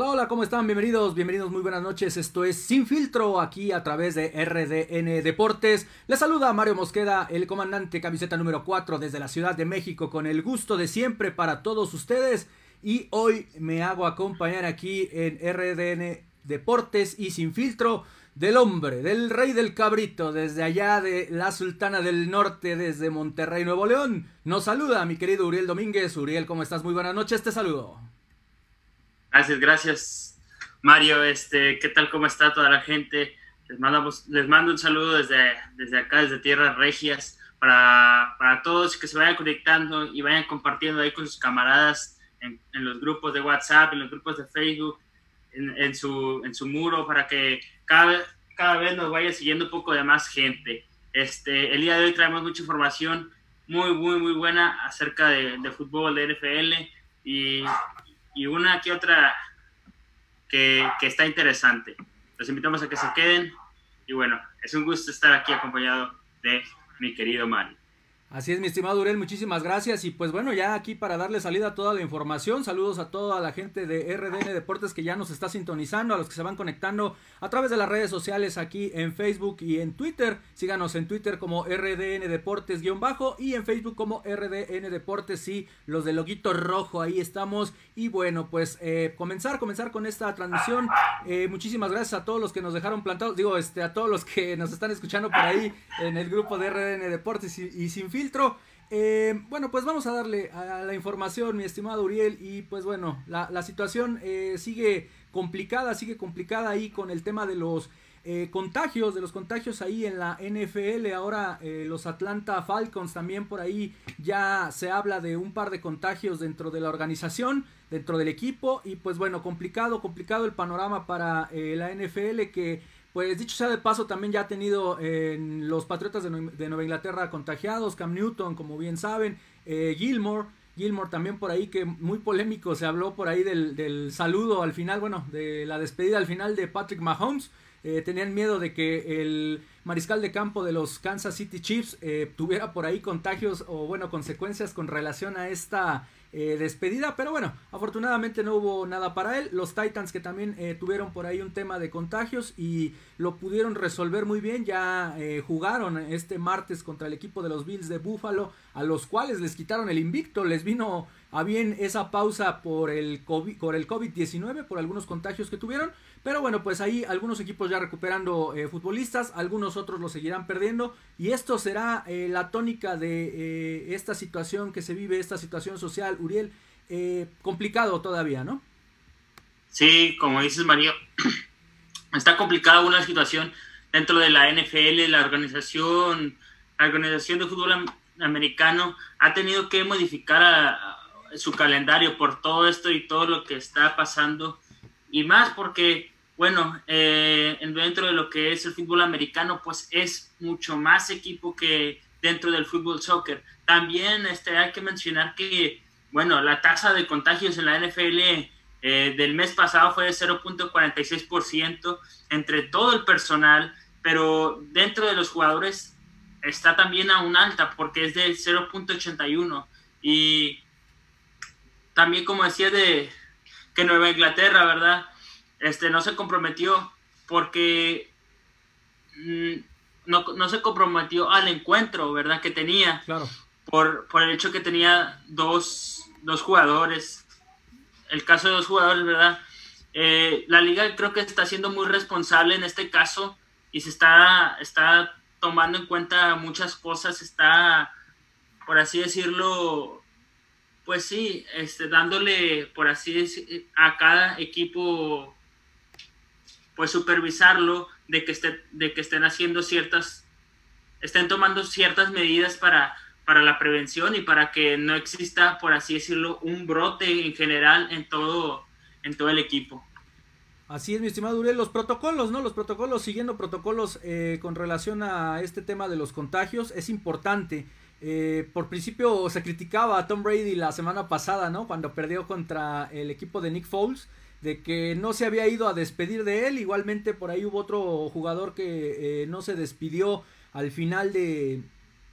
Hola, hola, ¿cómo están? Bienvenidos, bienvenidos, muy buenas noches. Esto es Sin Filtro aquí a través de RDN Deportes. Les saluda Mario Mosqueda, el comandante camiseta número 4 desde la Ciudad de México con el gusto de siempre para todos ustedes. Y hoy me hago acompañar aquí en RDN Deportes y Sin Filtro del hombre, del rey del cabrito, desde allá de la Sultana del Norte, desde Monterrey, Nuevo León. Nos saluda mi querido Uriel Domínguez. Uriel, ¿cómo estás? Muy buenas noches, te saludo. Gracias, gracias, Mario. Este, ¿qué tal? ¿Cómo está toda la gente? Les, mandamos, les mando un saludo desde, desde acá, desde Tierras Regias, para, para todos que se vayan conectando y vayan compartiendo ahí con sus camaradas en, en los grupos de WhatsApp, en los grupos de Facebook, en, en, su, en su muro, para que cada, cada vez nos vaya siguiendo un poco de más gente. Este, el día de hoy traemos mucha información muy, muy, muy buena acerca de, de fútbol, de NFL y, y una que otra que, que, está interesante. Los invitamos a que se queden y bueno, es un gusto estar aquí acompañado de mi querido Mario. Así es, mi estimado Urel, muchísimas gracias. Y pues bueno, ya aquí para darle salida a toda la información, saludos a toda la gente de RDN Deportes que ya nos está sintonizando, a los que se van conectando a través de las redes sociales aquí en Facebook y en Twitter. Síganos en Twitter como RDN Deportes-bajo y en Facebook como RDN Deportes y los del loguito rojo, ahí estamos. Y bueno, pues eh, comenzar, comenzar con esta transmisión. Eh, muchísimas gracias a todos los que nos dejaron plantados, digo, este, a todos los que nos están escuchando por ahí en el grupo de RDN Deportes y, y sin filtro. Eh, bueno, pues vamos a darle a la información, mi estimado Uriel. Y pues bueno, la, situación eh, sigue complicada, sigue complicada ahí con el tema de los eh, contagios, de los contagios ahí en la NFL. Ahora los Atlanta Falcons también por ahí ya se habla de un par de contagios dentro de la organización, dentro del equipo. Y pues bueno, complicado, complicado el panorama para la NFL que pues dicho sea de paso, también ya ha tenido en los Patriotas de, de, Nueva Inglaterra contagiados, Cam Newton, como bien saben, eh, Gilmore, Gilmore también por ahí, que muy polémico se habló por ahí del, del saludo al final, bueno, de la despedida al final de Patrick Mahomes. Eh, tenían miedo de que el mariscal de campo de los Kansas City Chiefs eh, tuviera por ahí contagios o bueno consecuencias con relación a esta eh, despedida, pero bueno, afortunadamente no hubo nada para él. Los Titans que también eh, tuvieron por ahí un tema de contagios y lo pudieron resolver muy bien, ya eh, jugaron este martes contra el equipo de los Bills de Buffalo, a los cuales les quitaron el invicto, les vino a bien esa pausa por el COVID, por el COVID-19, por algunos contagios que tuvieron. Pero bueno, pues ahí algunos equipos ya recuperando eh, futbolistas, algunos otros lo seguirán perdiendo. Y esto será eh, la tónica de eh, esta situación que se vive, esta situación social, Uriel, complicado todavía, ¿no? Sí, como dices Mario, está complicada una situación dentro de la NFL, la organización, la organización de fútbol americano ha tenido que modificar su calendario por todo esto y todo lo que está pasando y más porque, bueno, eh, dentro de lo que es el fútbol americano, pues es mucho más equipo que dentro del fútbol soccer. También este, hay que mencionar que, bueno, la tasa de contagios en la NFL eh, del mes pasado fue de 0.46% entre todo el personal, pero dentro de los jugadores está también aún alta porque es de 0.81 y también como decía de que Nueva Inglaterra, ¿verdad? Este, no se comprometió porque mmm, no, no, se comprometió al encuentro, ¿verdad? Que tenía. Claro. Por, por el hecho que tenía dos, dos jugadores. El caso de dos jugadores, ¿verdad? Eh, la liga creo que está siendo muy responsable en este caso y se está, está tomando en cuenta muchas cosas, está, por así decirlo, pues sí, este, dándole, por así decir, a cada equipo, pues supervisarlo, de que, esté, de que estén haciendo ciertas, estén tomando ciertas medidas para, para la prevención y para que no exista, por así decirlo, un brote en general en todo, en todo el equipo. Así es, mi estimado Uriel, los protocolos, ¿no? Los protocolos, siguiendo protocolos eh, con relación a este tema de los contagios, es importante. Eh, por principio se criticaba a Tom Brady la semana pasada, ¿no? Cuando perdió contra el equipo de Nick Foles, de que no se había ido a despedir de él. Igualmente por ahí hubo otro jugador que eh, no se despidió al final de,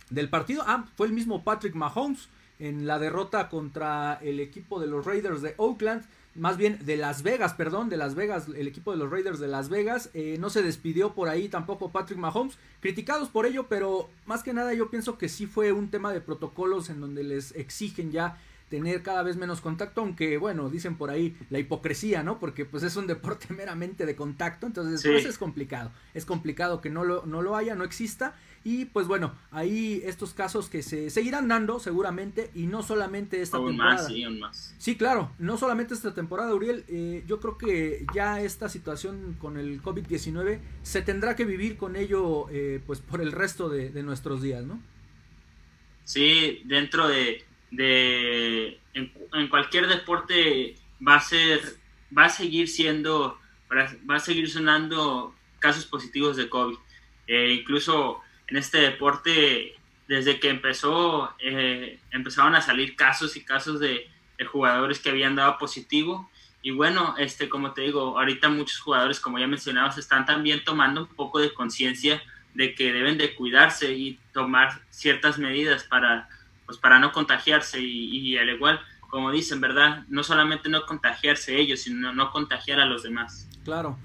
del partido. Ah, fue el mismo Patrick Mahomes. en la derrota contra el equipo de los Raiders de Oakland, más bien de Las Vegas, perdón, de Las Vegas, el equipo de los Raiders de Las Vegas. Eh, no se despidió por ahí tampoco Patrick Mahomes, criticados por ello, pero más que nada yo pienso que sí fue un tema de protocolos en donde les exigen ya tener cada vez menos contacto, aunque bueno, dicen por ahí la hipocresía, ¿no? Porque pues es un deporte meramente de contacto, entonces pues es complicado, es complicado que no lo, no lo haya, no exista, y pues bueno, ahí estos casos que se seguirán dando seguramente, y no solamente esta temporada. Más, sí, aún más. Sí, claro, no solamente esta temporada, Uriel, eh, yo creo que ya esta situación con el COVID-19 se tendrá que vivir con ello eh, pues por el resto de, de nuestros días, ¿no? Sí, dentro de de en, cualquier deporte va a ser va a seguir siendo va a seguir sonando casos positivos de COVID eh, incluso en este deporte desde que empezó eh, empezaron a salir casos y casos de, jugadores que habían dado positivo y bueno este como te digo ahorita muchos jugadores como ya mencionabas están también tomando un poco de conciencia de que deben de cuidarse y tomar ciertas medidas para pues para no contagiarse y, al igual, como dicen, ¿verdad? No solamente no contagiarse ellos, sino no contagiar a los demás. Claro,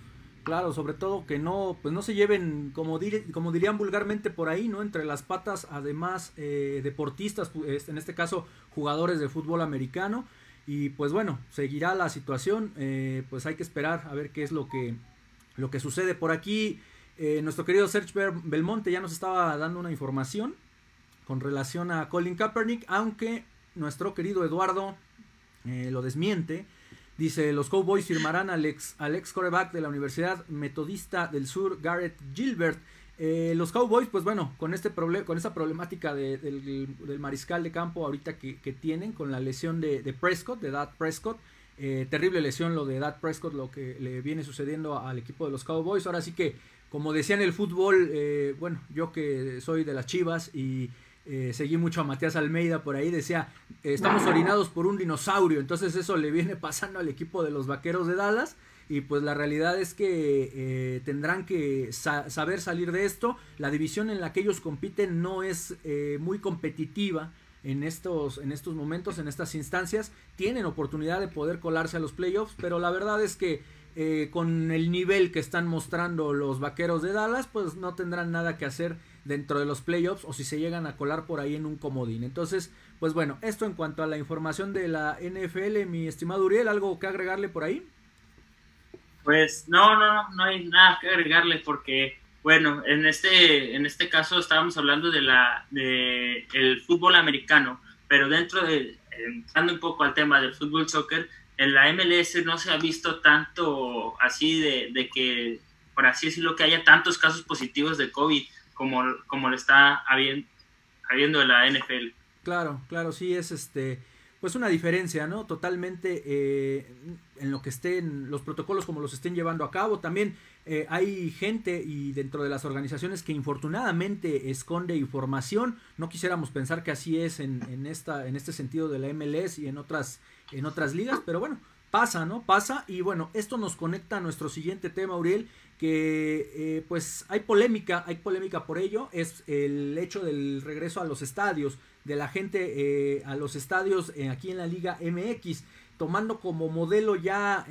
claro, sobre todo que no, pues no se lleven, como, dirían vulgarmente por ahí, ¿no? Entre las patas, además, eh, deportistas, en este caso, jugadores de fútbol americano. Y pues bueno, seguirá la situación, eh, pues hay que esperar a ver qué es lo que, lo que sucede por aquí. Eh, nuestro querido Serge Belmonte ya nos estaba dando una información con relación a Colin Kaepernick, aunque nuestro querido Eduardo lo desmiente. Dice, los Cowboys firmarán al ex, al ex coreback de la Universidad Metodista del Sur, Garrett Gilbert. Eh, los Cowboys, pues bueno, con este con esa problemática del, mariscal de campo ahorita que, tienen, con la lesión de, Prescott, de Dad Prescott, eh, terrible lesión lo de Dad Prescott, lo que le viene sucediendo al equipo de los Cowboys. Ahora sí que, como decía en el fútbol, bueno, yo que soy de las Chivas y eh, seguí mucho a Matías Almeida por ahí, decía, estamos orinados por un dinosaurio, entonces eso le viene pasando al equipo de los Vaqueros de Dallas y pues la realidad es que eh, tendrán que saber salir de esto, la división en la que ellos compiten no es eh, muy competitiva en estos, en estos momentos, en estas instancias, tienen oportunidad de poder colarse a los playoffs, pero la verdad es que con el nivel que están mostrando los Vaqueros de Dallas, pues no tendrán nada que hacer dentro de los playoffs o si se llegan a colar por ahí en un comodín. Entonces, pues bueno, esto en cuanto a la información de la NFL, mi estimado Uriel, ¿algo que agregarle por ahí? Pues no, no, no, hay nada que agregarle porque, bueno, en este, en este caso estábamos hablando de la, de el fútbol americano, pero dentro de, entrando un poco al tema del fútbol soccer, en la MLS no se ha visto tanto así de, de que, por así decirlo, que haya tantos casos positivos de COVID como, como le está habiendo, habiendo la NFL. Claro, claro, sí, es este, pues una diferencia, ¿no? Totalmente eh, en lo que estén los protocolos como los estén llevando a cabo. También eh, hay gente y dentro de las organizaciones que infortunadamente esconde información. No quisiéramos pensar que así es en, en, esta, en este sentido de la MLS y en otras, en otras ligas, pero bueno, pasa, ¿no? Pasa y bueno, esto nos conecta a nuestro siguiente tema, Uriel, que eh, pues hay polémica, hay polémica por ello, es el hecho del regreso a los estadios, de la gente eh, a los estadios eh, aquí en la Liga MX, tomando como modelo ya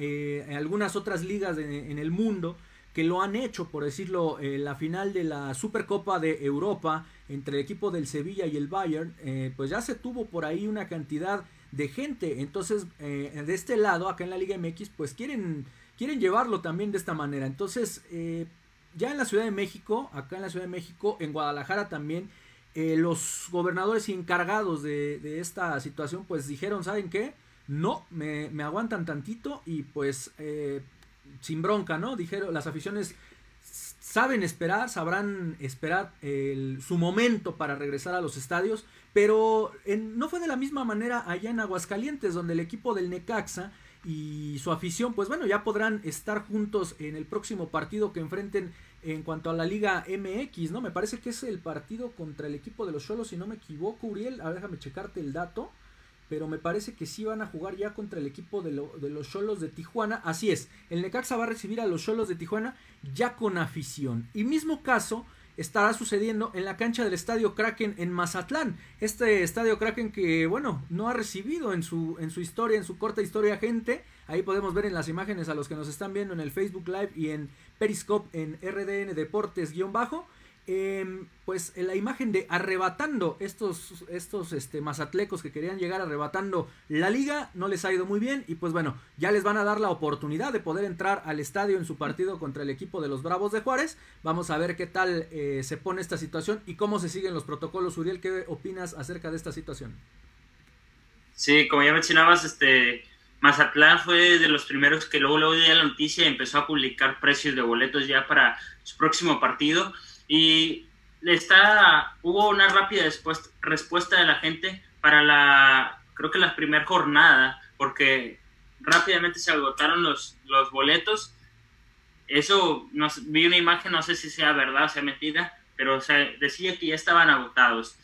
algunas otras ligas en el mundo que lo han hecho, por decirlo, la final de la Supercopa de Europa entre el equipo del Sevilla y el Bayern, pues ya se tuvo por ahí una cantidad de gente, entonces de este lado, acá en la Liga MX, pues quieren quieren llevarlo también de esta manera. Entonces, eh, ya en la Ciudad de México, acá en la Ciudad de México, en Guadalajara también, eh, los gobernadores encargados de, esta situación, pues dijeron, ¿saben qué? No, me, aguantan tantito y pues eh, sin bronca, ¿no? Dijeron, las aficiones saben esperar, sabrán esperar su momento para regresar a los estadios, pero no fue de la misma manera allá en Aguascalientes, donde el equipo del Necaxa y su afición, pues bueno, ya podrán estar juntos en el próximo partido que enfrenten en cuanto a la Liga MX, ¿no? Me parece que es el partido contra el equipo de los Cholos, si no me equivoco, Uriel, a déjame checarte el dato, pero me parece que sí van a jugar ya contra el equipo de, de los Cholos de Tijuana, así es, el Necaxa va a recibir a los Cholos de Tijuana ya con afición, y mismo caso estará sucediendo en la cancha del Estadio Kraken en Mazatlán. Este Estadio Kraken que, bueno, no ha recibido en su, en su historia, en su corta historia, gente. Ahí podemos ver en las imágenes a los que nos están viendo en el Facebook Live y en Periscope en RDN Deportes-bajo. Em, pues la imagen de arrebatando estos, estos este, mazatlecos que querían llegar arrebatando la liga, no les ha ido muy bien y pues bueno, ya les van a dar la oportunidad de poder entrar al estadio en su partido contra el equipo de los Bravos de Juárez. Vamos a ver qué tal eh, se pone esta situación y cómo se siguen los protocolos. Uriel, ¿qué opinas acerca de esta situación? Sí, como ya mencionabas, este Mazatlán fue de los primeros que luego luego dio la noticia empezó a publicar precios de boletos ya para su próximo partido y está, hubo una rápida respuesta de la gente para la, creo que la primera jornada, porque rápidamente se agotaron los, los boletos. Eso, vi una imagen, no sé si sea verdad o sea mentira, pero decía que ya estaban agotados.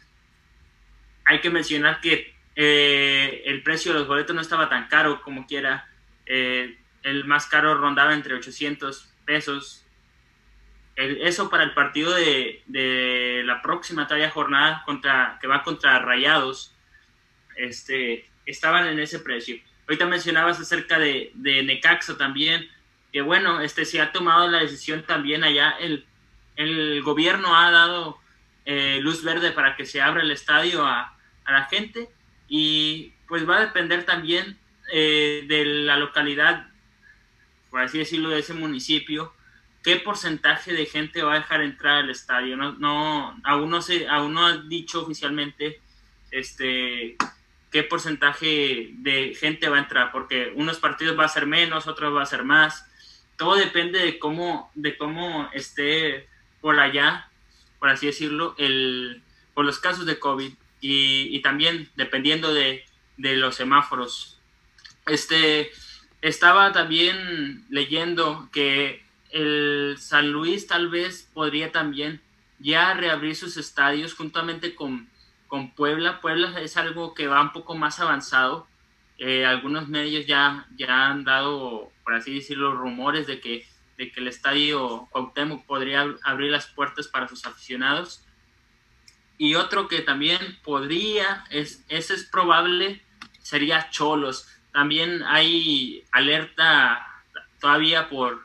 Hay que mencionar que eh, el precio de los boletos no estaba tan caro como quiera. Eh, el más caro rondaba entre 800 pesos eso para el partido de, la próxima talla jornada contra, que va contra Rayados, este, estaban en ese precio. Ahorita mencionabas acerca de, de Necaxa también, que bueno, este se ha tomado la decisión también allá, el, el gobierno ha dado eh, luz verde para que se abra el estadio a, la gente y pues va a depender también eh, de la localidad, por así decirlo, de ese municipio, qué porcentaje de gente va a dejar entrar al estadio. No, no, aún no se, aún no ha dicho oficialmente este qué porcentaje de gente va a entrar, porque unos partidos va a ser menos, otros va a ser más. Todo depende de cómo, de cómo esté por allá, por así decirlo, el, por los casos de COVID y, y también dependiendo de, de los semáforos. Este, estaba también leyendo que el San Luis tal vez podría también ya reabrir sus estadios juntamente con, con Puebla. Puebla es algo que va un poco más avanzado. Eh, algunos medios ya, ya han dado, por así decirlo, rumores de que, de que el estadio Cuauhtémoc podría abrir las puertas para sus aficionados. Y otro que también podría, es, ese es probable, sería Cholos. También hay alerta todavía por,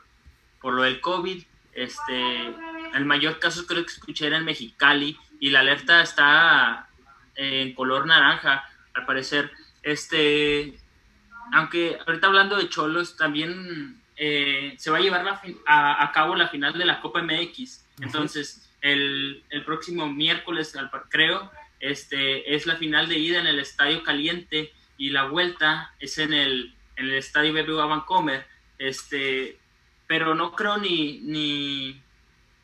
por lo del COVID. Este, el mayor caso creo que escuché era en Mexicali y la alerta está en color naranja, al parecer. Este, aunque ahorita hablando de Cholos, también eh, se va a llevar a, cabo la final de la Copa MX. Entonces, el, el próximo miércoles, creo, este, es la final de ida en el Estadio Caliente y la vuelta es en el, en el Estadio BBVA Vancomer. Este, pero no creo ni, ni,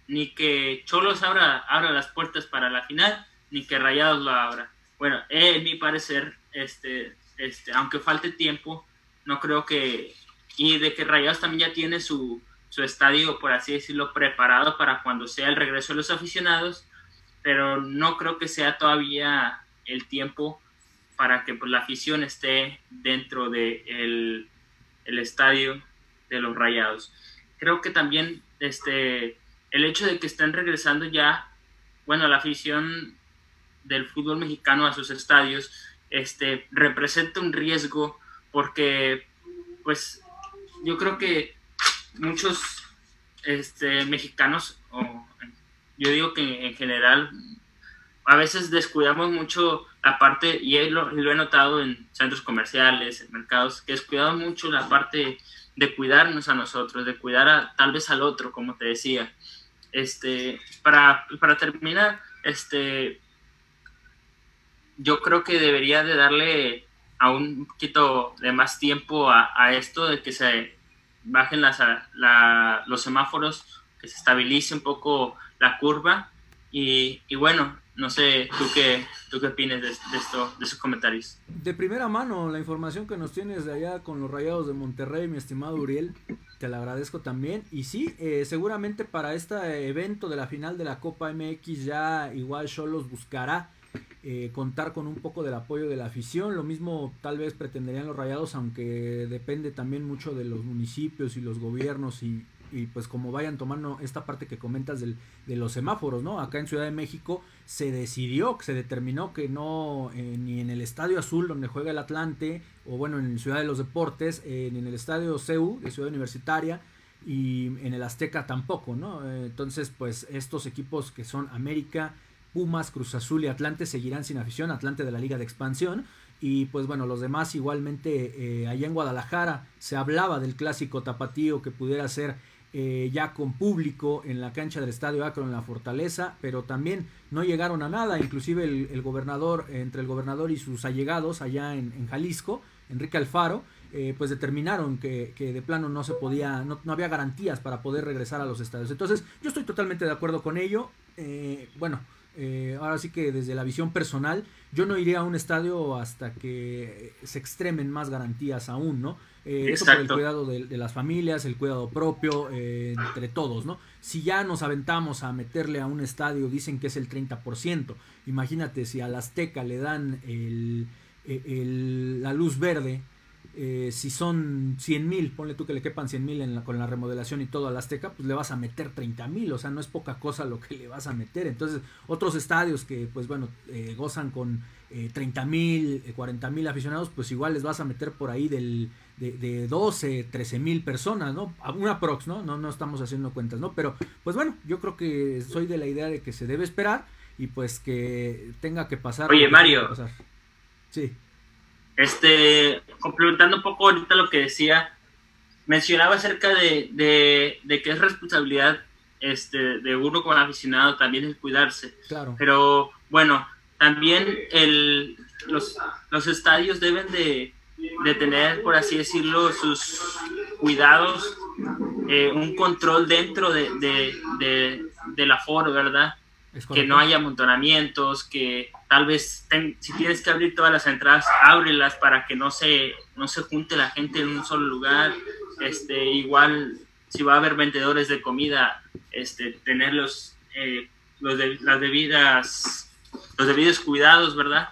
ni que Cholos abra, abra las puertas para la final, ni que Rayados lo abra. Bueno, en mi parecer, este, este, aunque falte tiempo, no creo que, y de que Rayados también ya tiene su, su estadio, por así decirlo, preparado para cuando sea el regreso de los aficionados, pero no creo que sea todavía el tiempo para que pues, la afición esté dentro del de el estadio de los Rayados creo que también este, el hecho de que estén regresando ya, bueno, la afición del fútbol mexicano a sus estadios, este, representa un riesgo porque, pues, yo creo que muchos este, mexicanos, o yo digo que en general, a veces descuidamos mucho la parte, y lo, lo he notado en centros comerciales, en mercados, que descuidamos mucho la parte de cuidarnos a nosotros, de cuidar a, tal vez al otro, como te decía. Este, para, para terminar, este, yo creo que debería de darle a un poquito de más tiempo a, esto, de que se bajen las, los semáforos, que se estabilice un poco la curva y, y bueno, no sé, ¿tú qué, tú qué opinas de, esto, de esos comentarios? De primera mano, la información que nos tienes de allá con los Rayados de Monterrey, mi estimado Uriel, te la agradezco también. Y sí, eh, seguramente para este evento de la final de la Copa MX ya igual Cholos buscará eh, contar con un poco del apoyo de la afición. Lo mismo tal vez pretenderían los Rayados, aunque depende también mucho de los municipios y los gobiernos y y pues como vayan tomando esta parte que comentas del, de los semáforos, ¿no? Acá en Ciudad de México se decidió, se determinó que no, eh, ni en el Estadio Azul donde juega el Atlante, o bueno, en Ciudad de los Deportes, eh, ni en el Estadio CEU de Ciudad Universitaria, y en el Azteca tampoco, ¿no? entonces, pues estos equipos que son América, Pumas, Cruz Azul y Atlante seguirán sin afición, Atlante de la Liga de Expansión, y pues bueno, los demás igualmente eh, allá en Guadalajara se hablaba del clásico tapatío que pudiera ser eh, ya con público en la cancha del Estadio Acro en la Fortaleza, pero también no llegaron a nada, inclusive el, gobernador, entre el gobernador y sus allegados allá en, Jalisco, Enrique Alfaro, eh, pues determinaron que, de plano no se podía, no, no, había garantías para poder regresar a los estadios. Entonces, yo estoy totalmente de acuerdo con ello. bueno, eh, ahora sí que desde la visión personal, yo no iría a un estadio hasta que se extremen más garantías aún, ¿no? Eh, eso por el cuidado de, las familias, el cuidado propio, eh, entre todos, ¿no? Si ya nos aventamos a meterle a un estadio, dicen que es el 30%, imagínate si al Azteca le dan el, la luz verde, eh, si son 100 mil, ponle tú que le quepan 100 mil con la remodelación y todo al Azteca, pues le vas a meter 30 mil, o sea, no es poca cosa lo que le vas a meter. Entonces, otros estadios que, pues bueno, eh, gozan con eh, 30 mil, 40 eh, mil aficionados, pues igual les vas a meter por ahí del, de, de 12, 13 mil personas, ¿no? Una prox, ¿no? ¿no? No estamos haciendo cuentas, ¿no? Pero, pues bueno, yo creo que soy de la idea de que se debe esperar y pues que tenga que pasar. Oye, Mario. Sí. Este, complementando un poco ahorita lo que decía, mencionaba acerca de, de, que es responsabilidad este, de uno como aficionado también el cuidarse. Claro. Pero bueno, también el, los, los estadios deben de, de tener, por así decirlo, sus cuidados, eh, un control dentro de, de, de, del aforo, ¿verdad? que no haya amontonamientos, que tal vez si tienes que abrir todas las entradas, ábrelas para que no se, no se junte la gente en un solo lugar. Este, igual, si va a haber vendedores de comida, este, tener los, eh, los de, las debidas, los debidos cuidados, ¿verdad?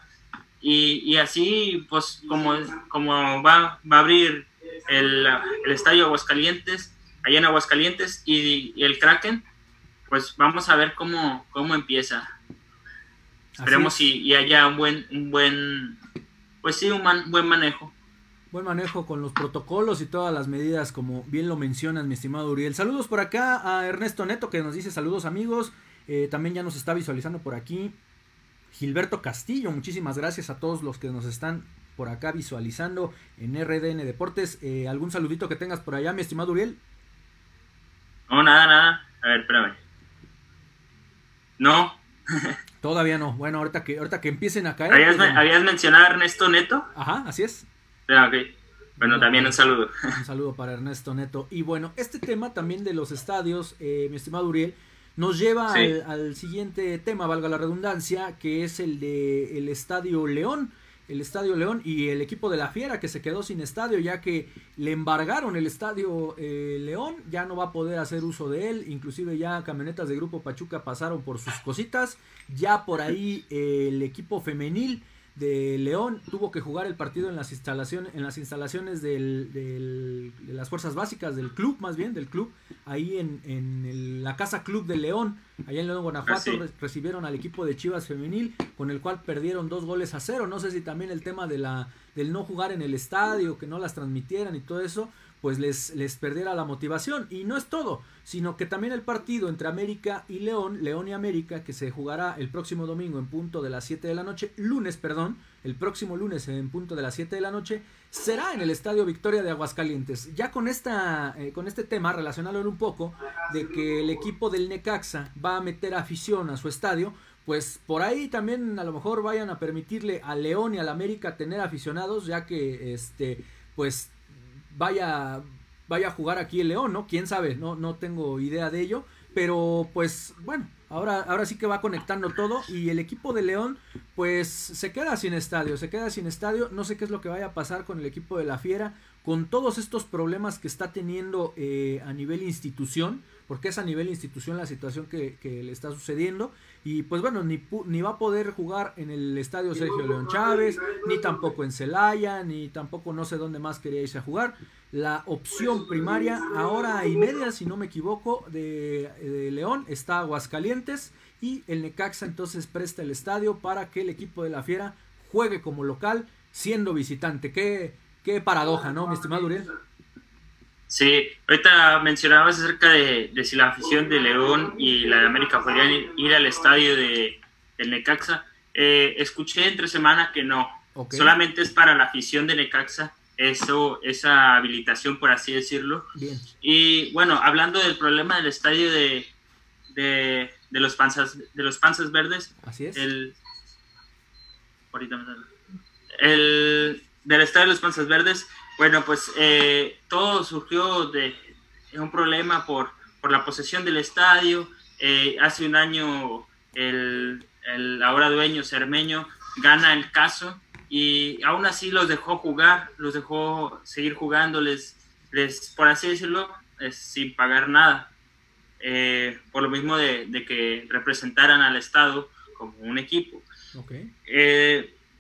Y, y así, pues, como, como va, va a abrir el, el estadio Aguascalientes, allá en Aguascalientes, y, y el Kraken, pues vamos a ver cómo, cómo empieza. Esperemos y, haya un buen, un buen, pues sí, un buen manejo. Buen manejo con los protocolos y todas las medidas, como bien lo mencionas, mi estimado Uriel. Saludos por acá a Ernesto Neto, que nos dice saludos amigos. Eh, también ya nos está visualizando por aquí. Gilberto Castillo, muchísimas gracias a todos los que nos están por acá visualizando en RDN Deportes. Eh, ¿Algún saludito que tengas por allá, mi estimado Uriel? No, nada, nada. A ver, espérame. No. Todavía no. Bueno, ahorita que, ahorita que empiecen a caer. ¿Habías, mencionado a Ernesto Neto? Ajá, así es. Ah, bueno, también un saludo. Un saludo para Ernesto Neto. Y bueno, este tema también de los estadios, eh, mi estimado Uriel, nos lleva al, siguiente tema, valga la redundancia, que es el de el Estadio León el Estadio León y el equipo de la Fiera que se quedó sin estadio ya que le embargaron el Estadio eh, León, ya no va a poder hacer uso de él, inclusive ya camionetas de Grupo Pachuca pasaron por sus cositas, ya por ahí eh, el equipo femenil de León tuvo que jugar el partido en las instalaciones en las instalaciones del, de las fuerzas básicas del club más bien del club ahí en, en la casa club de León allá en León Guanajuato ah, recibieron al equipo de Chivas femenil con el cual perdieron dos goles a cero. No sé si también el tema de la del no jugar en el estadio que no las transmitieran y todo eso pues les, les perdiera la motivación. Y no es todo, sino que también el partido entre América y León, León y América, que se jugará el próximo domingo en punto de las 7 de la noche, lunes, perdón, el próximo lunes en punto de las 7 de la noche, será en el Estadio Victoria de Aguascalientes. Ya con, esta, eh, con este tema, relacionarlo un poco, de que el equipo del Necaxa va a meter afición a su estadio, pues por ahí también a lo mejor vayan a permitirle a León y al América tener aficionados, ya que este pues vaya, vaya a jugar aquí el León, ¿no? Quién sabe, no, no tengo idea de ello. Pero pues bueno, Ahora, ahora sí que va conectando todo y el equipo de León pues se queda sin estadio, se queda sin estadio, no sé qué es lo que vaya a pasar con el equipo de la Fiera, con todos estos problemas que está teniendo eh, a nivel institución, porque es a nivel institución la situación que, que le está sucediendo y pues bueno, ni, ni va a poder jugar en el estadio Sergio León Chávez, ni tampoco en Celaya, ni tampoco no sé dónde más quería irse a jugar. La opción primaria, ahora y media, si no me equivoco, de, León está Aguascalientes y el Necaxa entonces presta el estadio para que el equipo de la Fiera juegue como local siendo visitante. Qué, qué paradoja, ¿no, mi estimado Uriel? Sí, ahorita mencionabas acerca de, si la afición de León y la de América podrían ir, al estadio de, del Necaxa. Eh, escuché entre semana que no, solamente es para la afición de Necaxa eso, esa habilitación, por así decirlo. Y bueno, hablando del problema del estadio de, de, los panzas de los panzas verdes, así es. El, ahorita me el del estadio de los panzas verdes, bueno, pues eh, todo surgió de un problema por, por la posesión del estadio. Eh, hace un año el, el, ahora dueño Cermeño gana el caso y aún así los dejó jugar, los dejó seguir jugando, les, por así decirlo, sin pagar nada. Eh, por lo mismo de, que representaran al Estado como un equipo.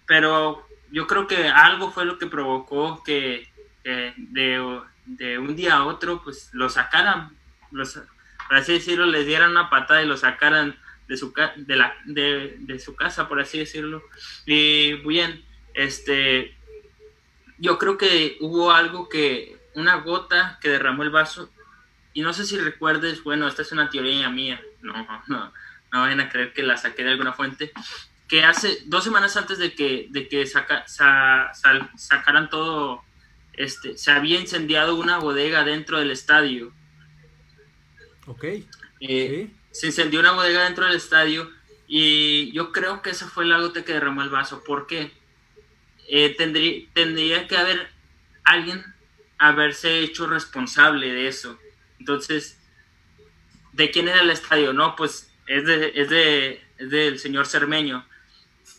pero yo creo que algo fue lo que provocó que de, un día a otro pues lo sacaran, los, por así decirlo, les dieran una patada y lo sacaran de su, de, la, de, su casa, por así decirlo. Y bien, este, yo creo que hubo algo que, una gota que derramó el vaso, y no sé si recuerdes, bueno, esta es una teoría mía, no, no, no vayan a creer que la saqué de alguna fuente, que hace dos semanas antes de que, de que saca, sacaran todo, este, se había incendiado una bodega dentro del estadio. Ok. Eh, se incendió una bodega dentro del estadio y yo creo que esa fue la gota que derramó el vaso. ¿Por qué? Eh, tendría, tendría que haber alguien haberse hecho responsable de eso. Entonces, ¿de quién era el estadio? No, pues es, de, es, de, es del señor Cermeño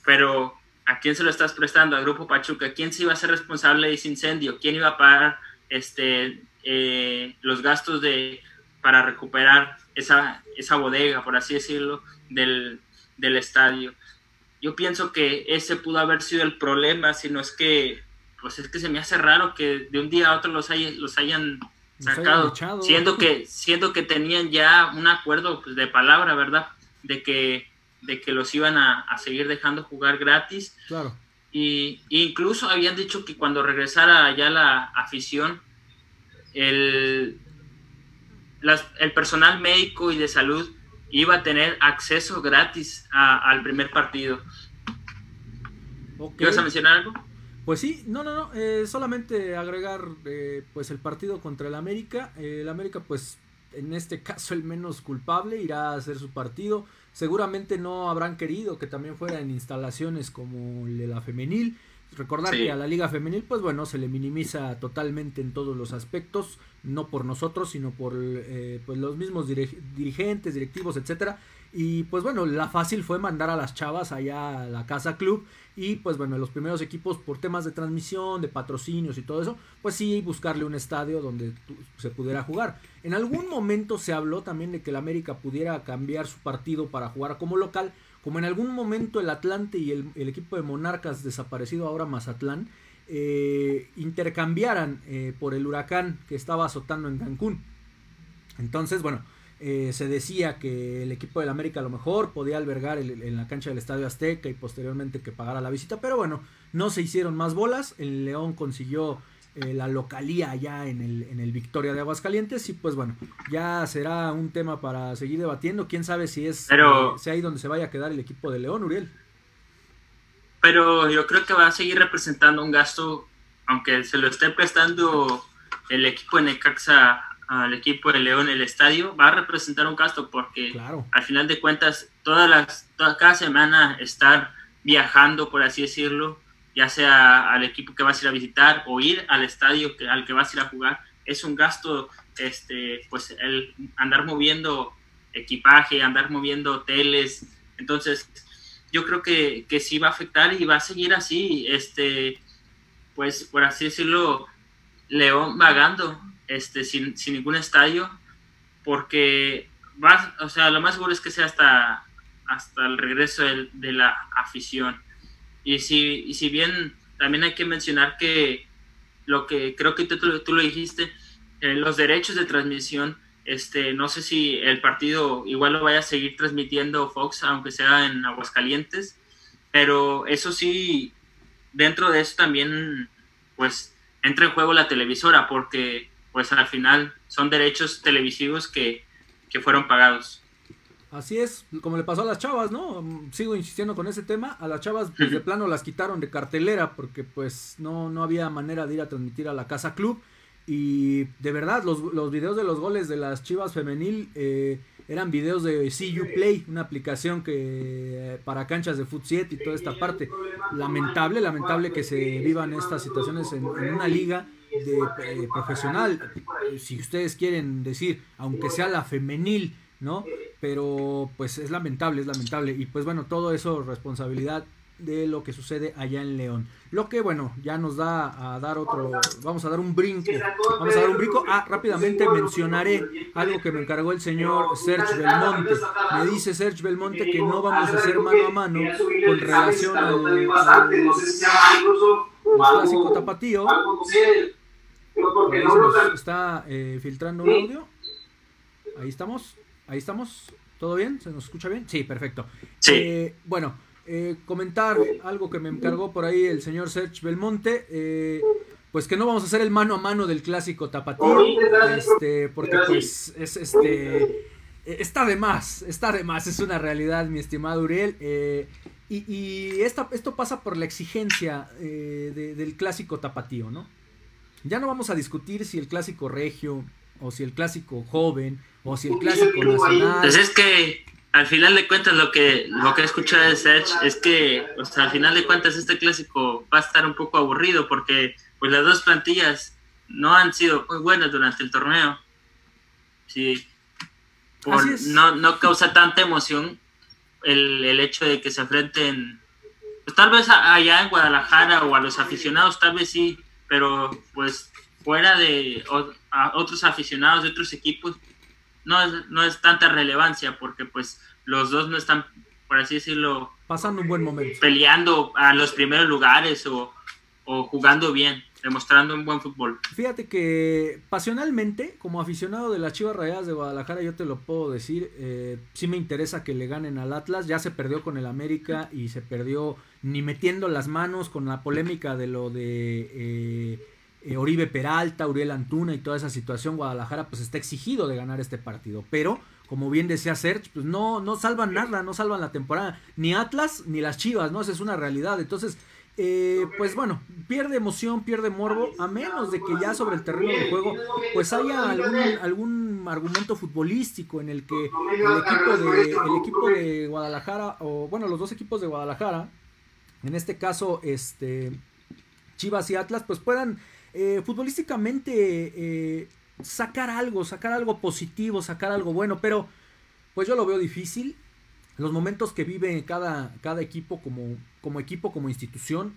pero ¿a quién se lo estás prestando? Al Grupo Pachuca. ¿Quién se iba a ser responsable de ese incendio? ¿Quién iba a pagar este, eh, los gastos de, para recuperar esa, esa bodega, por así decirlo, del, estadio? Yo pienso que ese pudo haber sido el problema, si no es que, pues es que se me hace raro que de un día a otro los, los hayan sacado, siendo que, siendo que tenían ya un acuerdo pues, de palabra, ¿verdad? De que de que los iban a, seguir dejando jugar gratis. Claro. Y, incluso habían dicho que cuando regresara ya la afición, el, el personal médico y de salud iba a tener acceso gratis al primer partido. Okay. a mencionar algo? Pues sí, no, no, no, eh, solamente agregar eh, pues el partido contra el América. el América pues en este caso el menos culpable irá a hacer su partido seguramente no habrán querido que también fuera en instalaciones como la femenil. Recordar que a la liga femenil, pues bueno, se le minimiza totalmente en todos los aspectos, no por nosotros, sino por eh, pues los mismos dirigentes, directivos, etcétera, y pues bueno, la fácil fue mandar a las chavas allá a la casa club. Y pues bueno, los primeros equipos por temas de transmisión, de patrocinios y todo eso, pues sí buscarle un estadio donde se pudiera jugar. En algún momento se habló también de que el América pudiera cambiar su partido para jugar como local, como en algún momento el Atlante y el, equipo de Monarcas, desaparecido ahora Mazatlán, eh, intercambiaran eh, por el huracán que estaba azotando en Cancún. Entonces, bueno, eh, se decía que el equipo del América a lo mejor podía albergar en la cancha del Estadio Azteca y posteriormente que pagara la visita, pero bueno, no se hicieron más bolas. El León consiguió eh, la localía allá en el, en el Victoria de Aguascalientes y pues bueno, ya será un tema para seguir debatiendo. Quién sabe si es pero, eh, ahí donde se vaya a quedar el equipo de León, Uriel. Pero yo creo que va a seguir representando un gasto, aunque se lo esté prestando el equipo de Necaxa al equipo de León el estadio, va a representar un gasto porque al final de cuentas, todas las, cada semana estar viajando, por así decirlo, ya sea al equipo que vas a ir a visitar o ir al estadio que, al que vas a ir a jugar, es un gasto, este, pues el andar moviendo equipaje, andar moviendo hoteles. Entonces, yo creo que, que sí va a afectar y va a seguir así, este, pues por así decirlo, León vagando, este, sin, sin ningún estadio, porque va, o sea, lo más seguro es que sea hasta, hasta el regreso de, de la afición. Y si, y si bien también hay que mencionar que lo que creo que tú, tú lo dijiste, eh, los derechos de transmisión, este, no sé si el partido igual lo vaya a seguir transmitiendo Fox, aunque sea en Aguascalientes, pero eso sí, dentro de eso también, pues, entra en juego la televisora, porque, pues, al final son derechos televisivos que, que fueron pagados. Así es, como le pasó a las chavas, ¿no? Sigo insistiendo con ese tema. A las chavas, pues de plano las quitaron de cartelera porque pues no, no había manera de ir a transmitir a la Casa Club. Y de verdad, los, los videos de los goles de las chivas femenil eh, eran videos de See You Play, una aplicación que eh, para canchas de Foot 7 y toda esta parte. Lamentable, lamentable que se vivan estas situaciones en, una liga de eh, profesional. Si ustedes quieren decir, aunque sea la femenil, ¿no? Pero pues es lamentable, es lamentable. Y pues bueno, todo eso responsabilidad de lo que sucede allá en León. Lo que bueno, ya nos da a dar otro, vamos a dar un brinco, vamos a dar un brinco. Ah, rápidamente mencionaré algo que me encargó el señor Serge Belmonte. Me dice Serge Belmonte que no vamos a hacer mano a mano con relación al, clásico tapatío. Está eh, filtrando un audio. Ahí estamos. Ahí estamos. ¿Todo bien? ¿Se nos escucha bien? Sí, perfecto. Sí. Eh, bueno, eh, comentar algo que me encargó por ahí el señor Serge Belmonte. Eh, pues que no vamos a hacer el mano a mmano del clásico tapatío. Este, porque pues es este. Está de más, está de más, es una realidad, mi estimado Uriel. y, y esta, esto pasa por la exigencia del clásico tapatío, ¿no? Ya no vamos a discutir si el clásico regio o si el clásico joven o si el clásico nacional. Pues es que al final de cuentas lo que lo que he escuchado de Serge es que o sea, al final de cuentas este clásico va a estar un poco aburrido porque pues las dos plantillas no han sido muy buenas durante el torneo. Sí. no, no causa tanta emoción el, el, hecho de que se enfrenten pues tal vez allá en Guadalajara o a los aficionados tal vez sí, pero pues fuera de otros aficionados de otros equipos no es, no es tanta relevancia porque pues los dos no están, por así decirlo, pasando un buen momento. Peleando a los primeros lugares o, jugando bien, demostrando un buen fútbol. Fíjate que pasionalmente, como aficionado de las Chivas Rayadas de Guadalajara, yo te lo puedo decir, eh, sí me interesa que le ganen al Atlas, ya se perdió con el América y se perdió ni metiendo las manos con la polémica de lo de... Eh, eh, Oribe Peralta, Uriel Antuna y toda esa situación, Guadalajara pues está exigido de ganar este partido. Pero, como bien decía Serge, pues no, no salvan nada, no salvan la temporada. Ni Atlas ni las Chivas, ¿no? Esa es una realidad. Entonces, eh, pues bueno, pierde emoción, pierde morbo, a menos de que ya sobre el terreno de juego pues haya algún, algún argumento futbolístico en el que el equipo, de, el equipo de Guadalajara, o bueno, los dos equipos de Guadalajara, en este caso, este Chivas y Atlas, pues puedan eh, futbolísticamente eh, sacar algo, sacar algo positivo, sacar algo bueno, pero pues yo lo veo difícil. Los momentos que vive cada, cada equipo como, como equipo, como institución.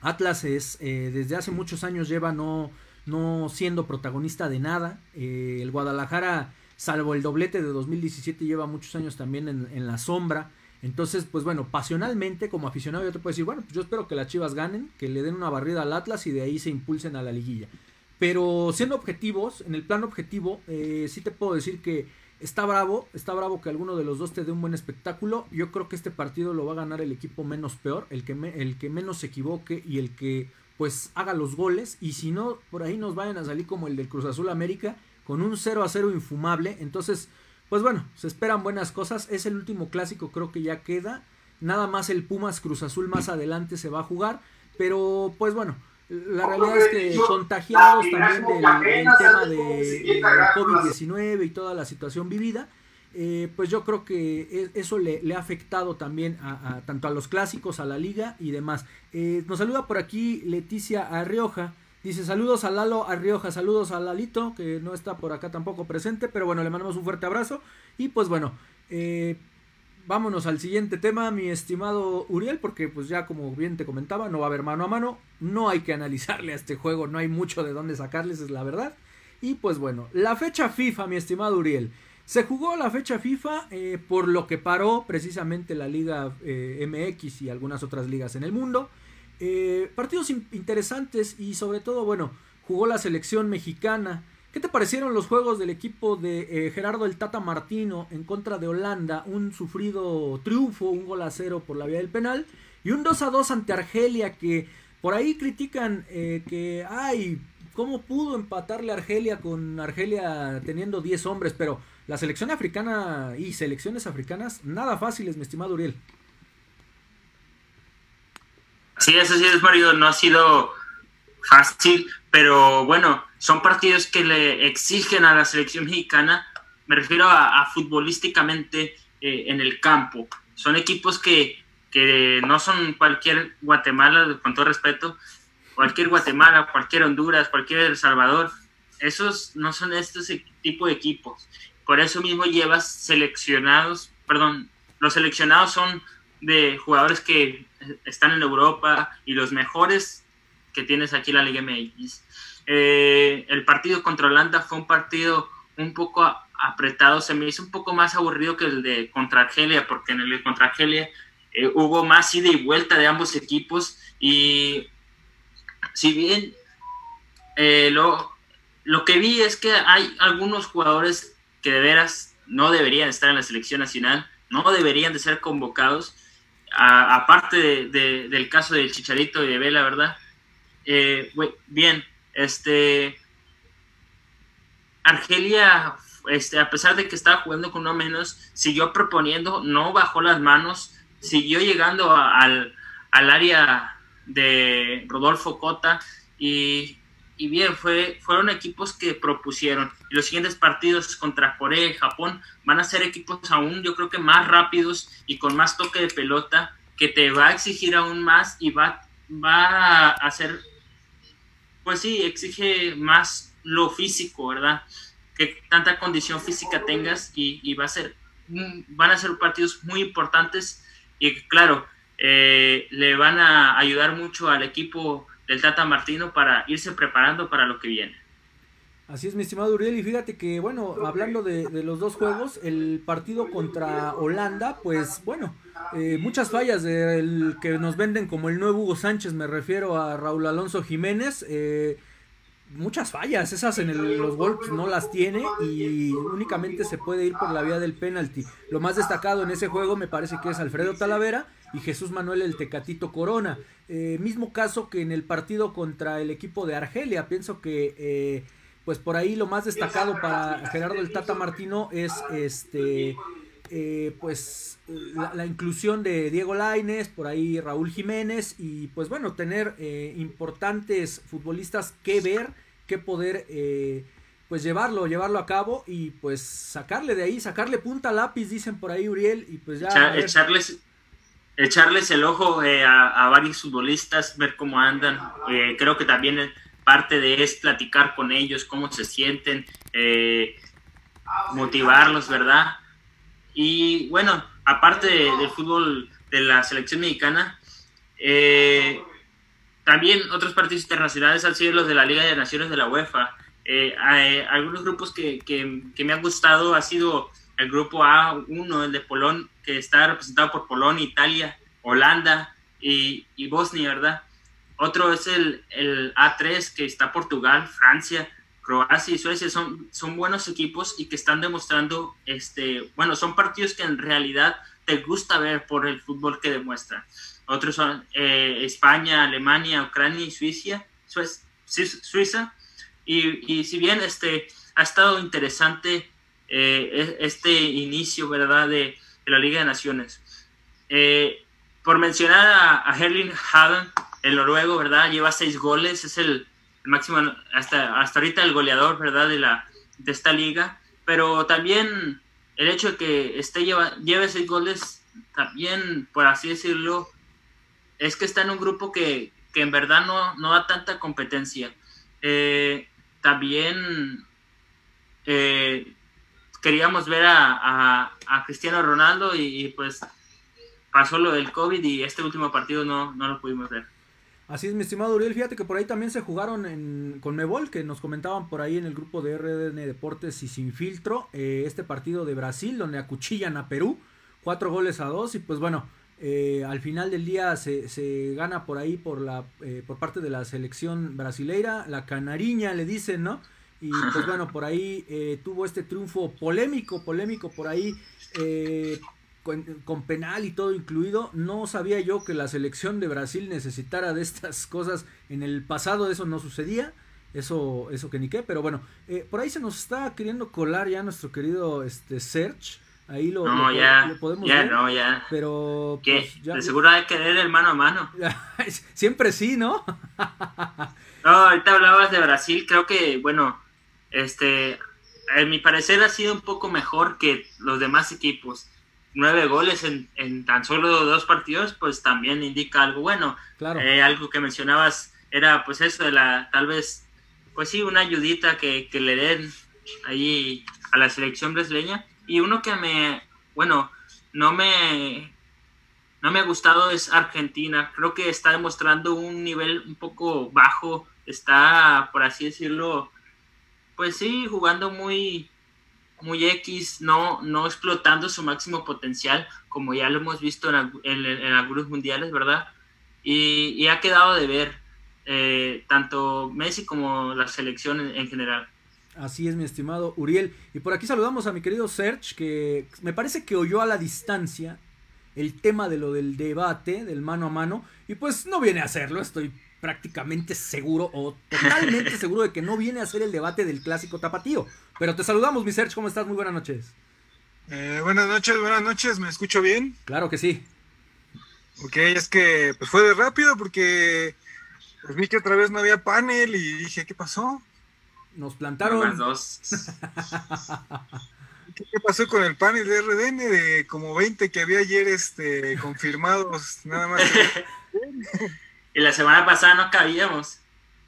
Atlas es, eh, desde hace muchos años lleva no, no siendo protagonista de nada. el Guadalajara, salvo el doblete de 2017, lleva muchos años también en, en la sombra. Entonces, pues bueno, pasionalmente, como aficionado, yo te puedo decir, bueno, pues yo espero que las Chivas ganen, que le den una barrida al Atlas y de ahí se impulsen a la liguilla. Pero siendo objetivos, en el plano objetivo, eh, sí te puedo decir que está bravo, está bravo que alguno de los dos te dé un buen espectáculo. Yo creo que este partido lo va a ganar el equipo menos peor, el que, el que menos se equivoque y el que pues haga los goles. Y si no, por ahí nos vayan a salir como el del Cruz Azul América, con un 0 a 0 infumable. Entonces, pues bueno, se esperan buenas cosas. Es el último clásico, creo que ya queda. Nada más el Pumas Cruz Azul más adelante se va a jugar. Pero pues bueno, la realidad es que contagiados también del, tema de, COVID-19 y toda la situación vivida, eh, pues yo creo que e, eso le, ha afectado también a, tanto a los clásicos, a la liga y demás. Eh, nos saluda por aquí Leticia Arrioja Dice saludos a Lalo Arrioja, saludos a Lalito, que no está por acá tampoco presente, pero bueno, le mandamos un fuerte abrazo. Y pues bueno, eh, vámonos al siguiente tema, mi estimado Uriel, porque pues ya como bien te comentaba, no va a haber mano a mano, no hay que analizarle a este juego, no hay mucho de dónde sacarles, es la verdad. Y pues bueno, la fecha FIFA, mi estimado Uriel. Se jugó la fecha FIFA eh, por lo que paró precisamente la Liga eh, MX y algunas otras ligas en el mundo. Eh, partidos interesantes y sobre todo, bueno, jugó la selección mexicana. ¿Qué te parecieron los juegos del equipo de Gerardo el Tata Martino en contra de Holanda? Un sufrido triunfo, un gol a cero por la vía del penal y un 2 a 2 ante Argelia que por ahí critican que, ay, ¿Cómo pudo empatarle Argelia con Argelia teniendo 10 hombres? Pero la selección africana y selecciones africanas, nada fáciles, mi estimado Uriel. Sí, eso sí es, Mario, no ha sido fácil, pero bueno, son partidos que le exigen a la selección mexicana, me refiero a, futbolísticamente eh, en el campo. Son equipos que, que no son cualquier Guatemala, con todo respeto, cualquier Guatemala, cualquier Honduras, cualquier El Salvador, esos no son estos tipo de equipos. Por eso mismo llevas seleccionados, perdón, los seleccionados son de jugadores que están en Europa y los mejores que tienes aquí la Liga MX. Eh, el partido contra Holanda fue un partido un poco apretado, se me hizo un poco más aburrido que el de contra Argelia, porque en el de contra Argelia eh, hubo más ida y vuelta de ambos equipos y si bien eh, lo, lo que vi es que hay algunos jugadores que de veras no deberían estar en la selección nacional, no deberían de ser convocados, aparte del caso del Chicharito y de Vela, ¿verdad? Eh, bien, este Argelia, este, a pesar de que estaba jugando con uno menos, siguió proponiendo, no bajó las manos, siguió llegando al, al área de Rodolfo Cota y, bien, fue, fueron equipos que propusieron. Y los siguientes partidos contra Corea y Japón van a ser equipos aún, yo creo que más rápidos y con más toque de pelota, que te va a exigir aún más y va, va a hacer, pues sí, exige más lo físico, ¿verdad? Que tanta condición física tengas y, y va a ser, van a ser partidos muy importantes y claro, eh, le van a ayudar mucho al equipo del Tata Martino para irse preparando para lo que viene. Así es, mi estimado Uriel, y fíjate que, bueno, hablando de, los dos juegos, el partido contra Holanda, pues bueno, eh, muchas fallas del que nos venden como el nuevo Hugo Sánchez, me refiero a Raúl Alonso Jiménez, eh, muchas fallas, esas en los golpes no las tiene y únicamente se puede ir por la vía del penalti. Lo más destacado en ese juego me parece que es Alfredo Talavera y Jesús Manuel el Tecatito Corona. Eh, mismo caso que en el partido contra el equipo de Argelia. Pienso que eh, pues por ahí lo más destacado para Gerardo el Tata Martino es este eh, pues la, inclusión de Diego Laines, por ahí Raúl Jiménez y pues bueno, tener importantes futbolistas que ver, que poder pues llevarlo, llevarlo a cabo y pues sacarle de ahí, sacarle punta lápiz, dicen por ahí Uriel, y pues ya... echarles, echarles el ojo eh, a, varios futbolistas, ver cómo andan. Eh, creo que también parte de es platicar con ellos, cómo se sienten, eh, motivarlos, ¿verdad? Y bueno, aparte del fútbol de la selección mexicana, también otros partidos internacionales han sido los de la Liga de Naciones de la UEFA. Hay algunos grupos que, que, me han gustado ha sido el grupo A1, el de Polón, que está representado por Polonia, Italia, Holanda y, Bosnia, ¿verdad? Otro es el, el, A3, que está Portugal, Francia, Croacia y Suecia. Son, son buenos equipos y que están demostrando, este, bueno, son partidos que en realidad te gusta ver por el fútbol que demuestran. Otros son eh, España, Alemania, Ucrania y Suiza. Suiza. Y, y si bien este, ha estado interesante eh, este inicio, ¿verdad?, de, la Liga de Naciones. Eh, por mencionar a, Herling Haden, el noruego, ¿verdad?, lleva seis goles, es el, máximo, hasta, hasta ahorita el goleador, ¿verdad?, de, la, de esta liga, pero también el hecho de que este lleva, lleve seis goles, también, por así decirlo, es que está en un grupo que, que en verdad no, no da tanta competencia. eh, también eh, queríamos ver a, Cristiano Ronaldo y, pues pasó lo del COVID y este último partido no, no lo pudimos ver. Así es, mi estimado Uriel. Fíjate que por ahí también se jugaron en, con Mebol, que nos comentaban por ahí en el grupo de RDN Deportes y Sin Filtro, eh, este partido de Brasil, donde acuchillan a Perú, cuatro goles a dos, y pues bueno, eh, al final del día se, se gana por ahí por, la, eh, por parte de la selección brasileira, la canariña le dicen, ¿no? Y pues bueno, por ahí tuvo este triunfo polémico, polémico por ahí con, penal y todo incluido, no sabía yo que la selección de Brasil necesitara de estas cosas. En el pasado eso no sucedía, eso, eso que ni qué, pero bueno, eh, por ahí se nos está queriendo colar ya nuestro querido este Search. Ahí lo, podemos ver. No, ya. Pero. ¿Qué? Pues, de seguro hay que querer el mano a mano. Siempre sí, ¿no? no, ahorita hablabas de Brasil, creo que, bueno, este, en mi parecer ha sido un poco mejor que los demás equipos nueve goles en, en, tan solo dos partidos, pues también indica algo bueno. Claro. Eh, algo que mencionabas era pues eso de la, tal vez, pues sí, una ayudita que, que le den ahí a la selección brasileña. Y uno que me, bueno, no me, no me ha gustado es Argentina. Creo que está demostrando un nivel un poco bajo. Está, por así decirlo, pues sí, jugando muy, muy X, no, no explotando su máximo potencial, como ya lo hemos visto en, en, algunos mundiales, ¿verdad? Y, ha quedado de ver eh, tanto Messi como la selección en, general. Así es, mi estimado Uriel. Y por aquí saludamos a mi querido Serge, que me parece que oyó a la distancia el tema de lo del debate, del mano a mano, y pues no viene a hacerlo, estoy prácticamente seguro o totalmente seguro de que no viene a ser el debate del clásico tapatío. Pero te saludamos, mi Serge, ¿cómo estás? Muy buenas noches. Eh, buenas noches, buenas noches, ¿me escucho bien? Claro que sí. Ok, es que pues fue de rápido porque pues vi que otra vez no había panel y dije, ¿qué pasó? Nos plantaron. Dos. ¿Qué, pasó con el panel de RDN de como 20 que había ayer este confirmados? Nada más. Y la semana pasada no cabíamos.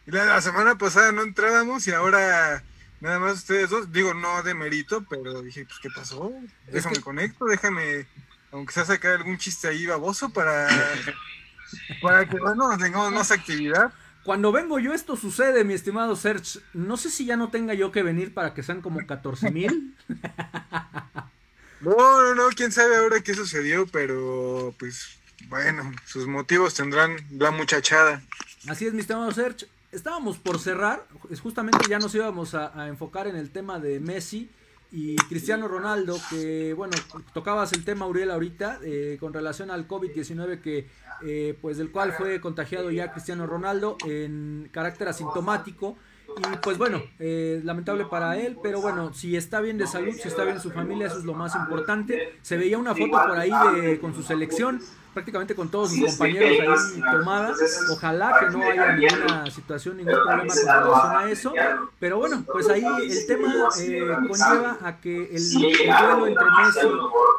Y la, semana pasada no entrábamos y ahora nada más ustedes dos. Digo, no de mérito, pero dije, pues, ¿qué pasó? Déjame conecto, déjame, aunque sea sacar algún chiste ahí baboso para, para que, bueno, tengamos más actividad. Cuando vengo yo esto sucede, mi estimado Serge. No sé si ya no tenga yo que venir para que sean como 14 mil. no, no, no, quién sabe ahora qué sucedió, pero pues bueno, sus motivos tendrán la muchachada. Así es, mi estimado Serge. Estábamos por cerrar, justamente ya nos íbamos a, enfocar en el tema de Messi y Cristiano Ronaldo, que bueno, tocabas el tema Uriel ahorita eh, con relación al COVID-19 que eh, pues del cual fue contagiado ya Cristiano Ronaldo en carácter asintomático y pues bueno, eh, lamentable para él, pero bueno, si está bien de salud, si está bien su familia, eso es lo más importante. Se veía una foto por ahí de, con su selección, prácticamente con todos sus compañeros ahí tomadas. Ojalá que no haya ninguna situación, ningún problema con relación a eso. Pero bueno, pues ahí el tema eh, conlleva a que el, duelo entre Messi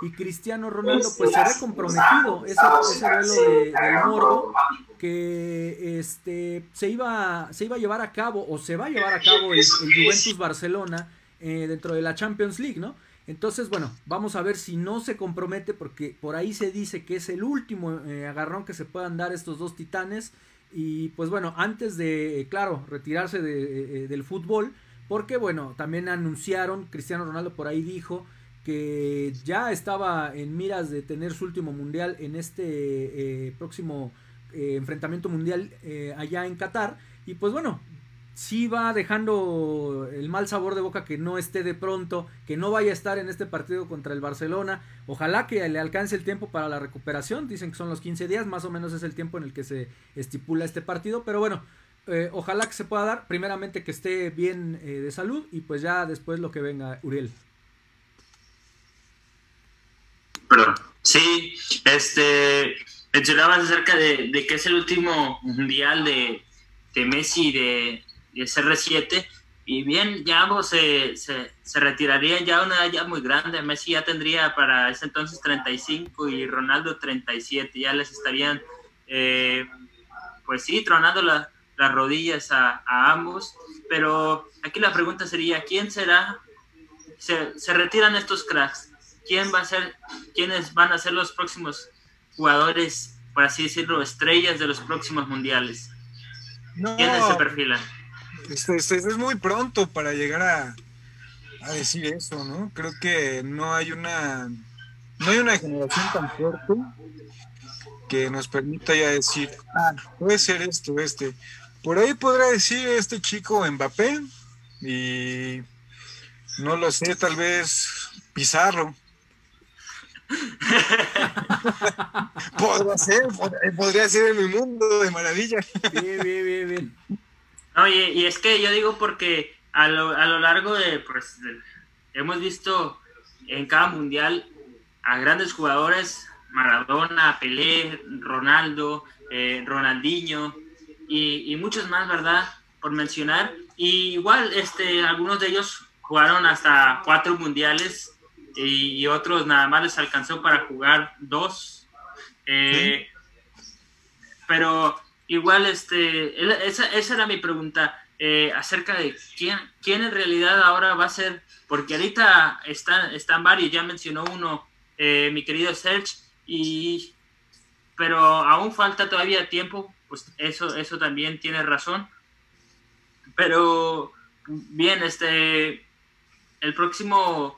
y Cristiano Ronaldo pues se ve comprometido. Ese, ese duelo de, del morbo que este se iba se iba a llevar a cabo o se va a llevar a cabo el, Juventus Barcelona eh, dentro de la Champions League, ¿no? Entonces, bueno, vamos a ver si no se compromete porque por ahí se dice que es el último eh, agarrón que se puedan dar estos dos titanes y pues bueno, antes de, claro, retirarse eh, del fútbol, porque bueno, también anunciaron, Cristiano Ronaldo por ahí dijo que ya estaba en miras de tener su último mundial en este próximo eh, enfrentamiento mundial eh, allá en Qatar. Y pues bueno, sí va dejando el mal sabor de boca que no esté de pronto, que no vaya a estar en este partido contra el Barcelona. Ojalá que le alcance el tiempo para la recuperación. Dicen que son los 15 días, más o menos es el tiempo en el que se estipula este partido. Pero bueno, eh, ojalá que se pueda dar. Primeramente que esté bien de salud y pues ya después lo que venga, Uriel. Perdón. Sí, este mencionabas acerca de, que es el último mundial de, de Messi de, de CR7 y bien, ya ambos se, se, retirarían ya a una edad ya muy grande. Messi ya tendría para ese entonces 35 y Ronaldo 37. Ya les estarían, eh, pues sí, tronando la, las rodillas a, ambos. Pero aquí la pregunta sería, ¿quién será? Se, se, retiran estos cracks. ¿Quién va a ser, quiénes van a ser los próximos jugadores, por así decirlo, estrellas de los próximos mundiales? ¿Quiénes se perfilan? Este, es muy pronto para llegar a, a decir eso, ¿no? Creo que no hay una no hay una generación tan fuerte que nos permita ya decir, ah, puede ser esto, este. Por ahí podrá decir este chico Mbappé y no lo sé, tal vez Pizarro. podría ser, podría ser en mi mundo de maravilla. bien, bien, bien, bien. Oye, y es que yo digo porque a lo, a lo largo de, pues, hemos visto en cada mundial a grandes jugadores, Maradona, Pelé, Ronaldo, eh, Ronaldinho y, muchos más, ¿verdad? Por mencionar. Y igual, este, algunos de ellos jugaron hasta cuatro mundiales y, otros nada más les alcanzó para jugar dos. Eh, pero igual, este, esa, esa era mi pregunta. Eh, acerca de quién, quién en realidad ahora va a ser, porque ahorita están, están varios, ya mencionó uno, eh, mi querido Serge, y, pero aún falta todavía tiempo, pues eso, eso también tiene razón. Pero bien, este, el próximo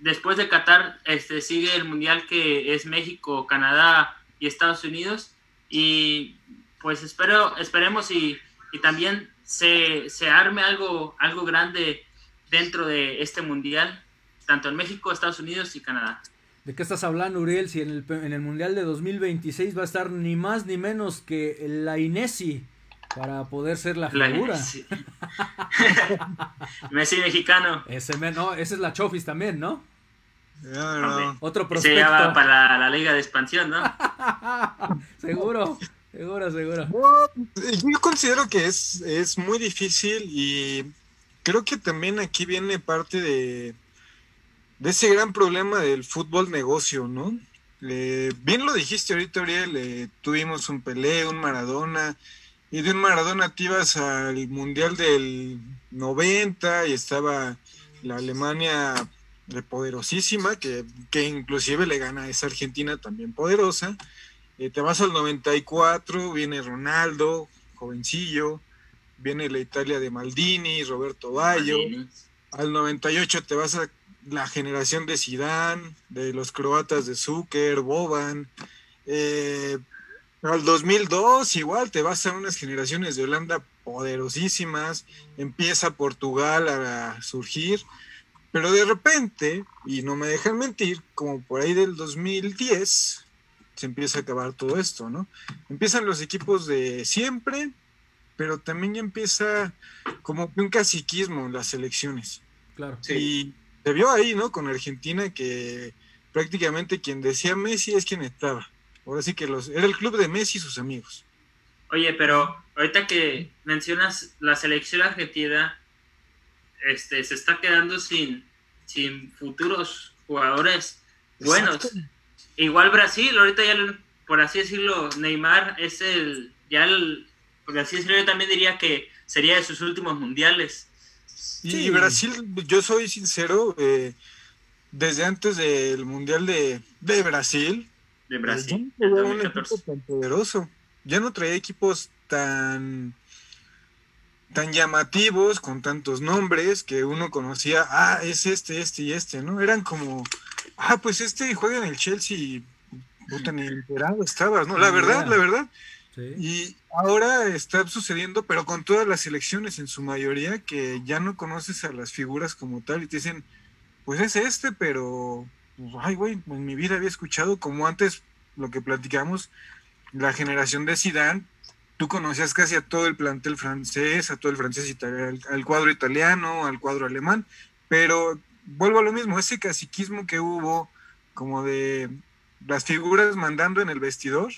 después de Qatar, este, sigue el mundial que es México, Canadá y Estados Unidos. Y pues espero, esperemos y y también se, se arme algo, algo grande dentro de este mundial, tanto en México, Estados Unidos y Canadá. ¿De qué estás hablando, Uriel? Si en el, en el Mundial de 2026 va a estar ni más ni menos que la Inesi para poder ser la figura. Messi mexicano. Ese, no, esa es la Chofis también, ¿no? Otro prospecto. Se llama para la, la, Liga de Expansión, ¿no? Seguro. Seguro, seguro. yo considero que es, es muy difícil y creo que también aquí viene parte de, de ese gran problema del fútbol negocio, ¿no? bien lo dijiste ahorita, Ariel, tuvimos un Pelé, un Maradona, y de un Maradona te ibas al Mundial del 90 y estaba la Alemania poderosísima, que, que inclusive le gana a esa Argentina también poderosa. Eh, te vas al 94, viene Ronaldo, jovencillo, viene la Italia de Maldini, Roberto Bayo. Al 98 te vas a la generación de Sidán, de los croatas de Zucker, Boban. Eh, al 2002 igual te vas a unas generaciones de Holanda poderosísimas, empieza Portugal a surgir, pero de repente, y no me dejan mentir, como por ahí del 2010, se empieza a acabar todo esto, ¿no? Empiezan los equipos de siempre, pero también ya empieza como un caciquismo en las elecciones. Claro. Y se vio ahí, ¿no? Con Argentina que prácticamente quien decía Messi es quien estaba. Ahora sí que los, era el club de Messi y sus amigos. Oye, pero ahorita que mencionas la selección argentina, este, se está quedando sin, sin futuros jugadores buenos. Igual Brasil, ahorita ya, por así decirlo, Neymar es el, ya el, por así decirlo, yo también diría que sería de sus últimos mundiales. Y Brasil, yo soy sincero, eh, desde antes del Mundial de, de Brasil, de Brasil, ya no un equipo tan poderoso, ya no traía equipos tan tan llamativos, con tantos nombres, que uno conocía, ah, es este, este y este, ¿no? Eran como ah, pues este juega en el Chelsea, puta, ni enterado estabas, ¿no? La verdad, la verdad. Y ahora está sucediendo, pero con todas las elecciones en su mayoría, que ya no conoces a las figuras como tal y te dicen, pues es este, pero, pues, ay, güey, en mi vida había escuchado como antes lo que platicamos, la generación de Zidane, tú conocías casi a todo el plantel francés, a todo el francés, al, al cuadro italiano, al cuadro alemán, pero vuelvo a lo mismo, ese caciquismo que hubo, como de las figuras mandando en el vestidor,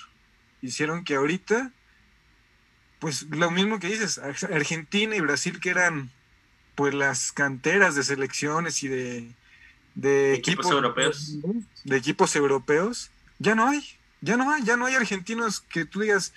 hicieron que ahorita, pues lo mismo que dices, Argentina y Brasil que eran pues las canteras de selecciones y de, de equipos, europeos. De equipos europeos, ya no hay, ya no hay, ya no hay argentinos que tú digas,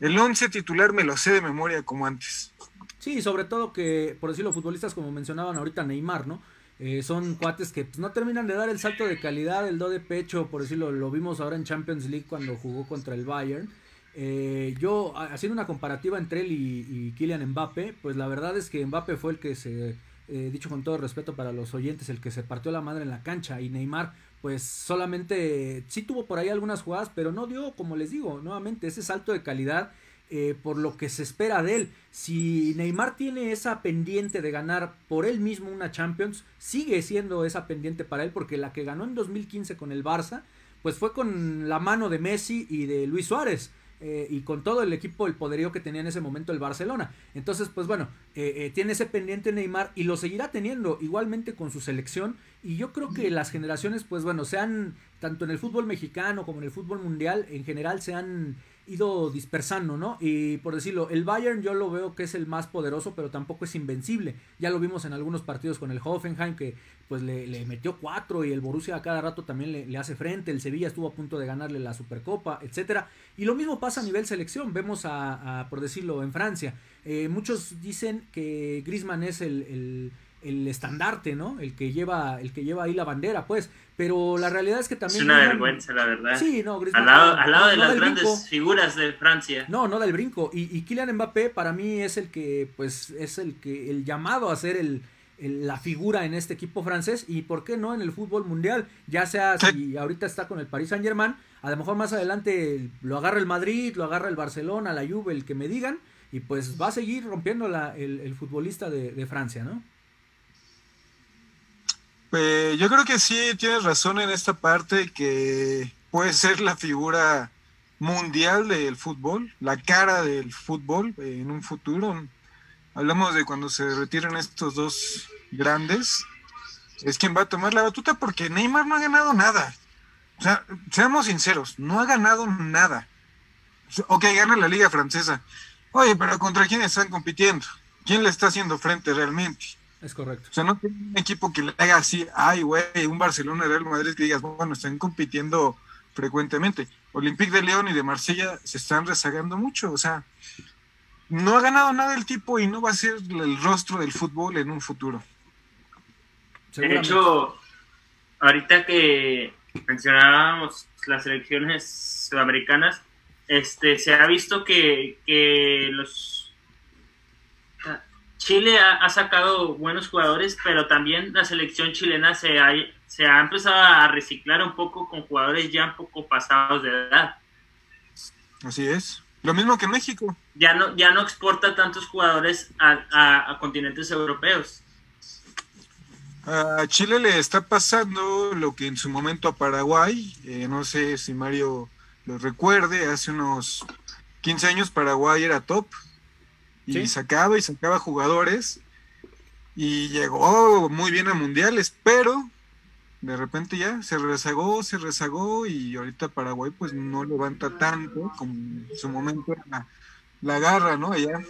el 11 titular me lo sé de memoria como antes. Sí, sobre todo que, por decirlo, futbolistas como mencionaban ahorita Neymar, ¿no? Eh, son cuates que pues, no terminan de dar el salto de calidad, el do de pecho, por decirlo, lo vimos ahora en Champions League cuando jugó contra el Bayern. Eh, yo, haciendo una comparativa entre él y, Kylian Mbappe, pues la verdad es que Mbappe fue el que se, eh, dicho con todo respeto para los oyentes, el que se partió la madre en la cancha y Neymar pues solamente sí tuvo por ahí algunas jugadas, pero no dio, como les digo, nuevamente ese salto de calidad eh, por lo que se espera de él. Si Neymar tiene esa pendiente de ganar por él mismo una Champions, sigue siendo esa pendiente para él porque la que ganó en 2015 con el Barça, pues fue con la mano de Messi y de Luis Suárez. Eh, y con todo el equipo, el poderío que tenía en ese momento el Barcelona. Entonces, pues bueno, eh, tiene ese pendiente Neymar y lo seguirá teniendo igualmente con su selección. Y yo creo que las generaciones, pues bueno, sean tanto en el fútbol mexicano como en el fútbol mundial, en general se han ido dispersando, ¿no? Y por decirlo, el Bayern yo lo veo que es el más poderoso, pero tampoco es invencible. Ya lo vimos en algunos partidos con el Hoffenheim, que pues le, metió cuatro y el Borussia a cada rato también le, hace frente. El Sevilla estuvo a punto de ganarle la Supercopa, etcétera. Y lo mismo pasa a nivel selección. Vemos a, por decirlo, en Francia. Eh, muchos dicen que Griezmann es el el estandarte, ¿no? El que lleva, el que lleva ahí la bandera, pues. Pero la realidad es que también. Es una vergüenza, la verdad. Sí, no, Al lado, de las grandes figuras de Francia. No, no del brinco. Y, y Kylian Mbappé para mí es el que, pues, es el que, el llamado a ser el, la figura en este equipo francés. Y por qué no en el fútbol mundial. Ya sea si ahorita está con el Paris Saint Germain, a lo mejor más adelante lo agarra el Madrid, lo agarra el Barcelona, la Juve, el que me digan. Y pues va a seguir rompiendo la, el, futbolista de, de Francia, ¿no? Pues yo creo que sí tienes razón en esta parte que puede ser la figura mundial del fútbol, la cara del fútbol en un futuro. Hablamos de cuando se retiren estos dos grandes, es quien va a tomar la batuta porque Neymar no ha ganado nada. O sea, seamos sinceros, no ha ganado nada. Ok, gana la liga francesa. Oye, pero ¿contra quién están compitiendo? ¿Quién le está haciendo frente realmente? Es correcto. O sea, no tiene un equipo que le haga así, ay, güey, un Barcelona, Real Madrid, que digas, bueno, están compitiendo frecuentemente. Olympique de León y de Marsella se están rezagando mucho, o sea, no ha ganado nada el tipo y no va a ser el rostro del fútbol en un futuro. De hecho, ahorita que mencionábamos las elecciones sudamericanas, este, se ha visto que, que los Chile ha, sacado buenos jugadores, pero también la selección chilena se ha, se ha empezado a reciclar un poco con jugadores ya un poco pasados de edad. Así es. Lo mismo que México. Ya no, ya no exporta tantos jugadores a, continentes europeos. A Chile le está pasando lo que en su momento a Paraguay, eh, no sé si Mario lo recuerde, hace unos 15 años Paraguay era top, y sacaba y sacaba jugadores y llegó muy bien a mundiales, pero de repente ya se rezagó, se rezagó y ahorita Paraguay pues no levanta tanto como en su momento la, la garra, ¿no? Allá.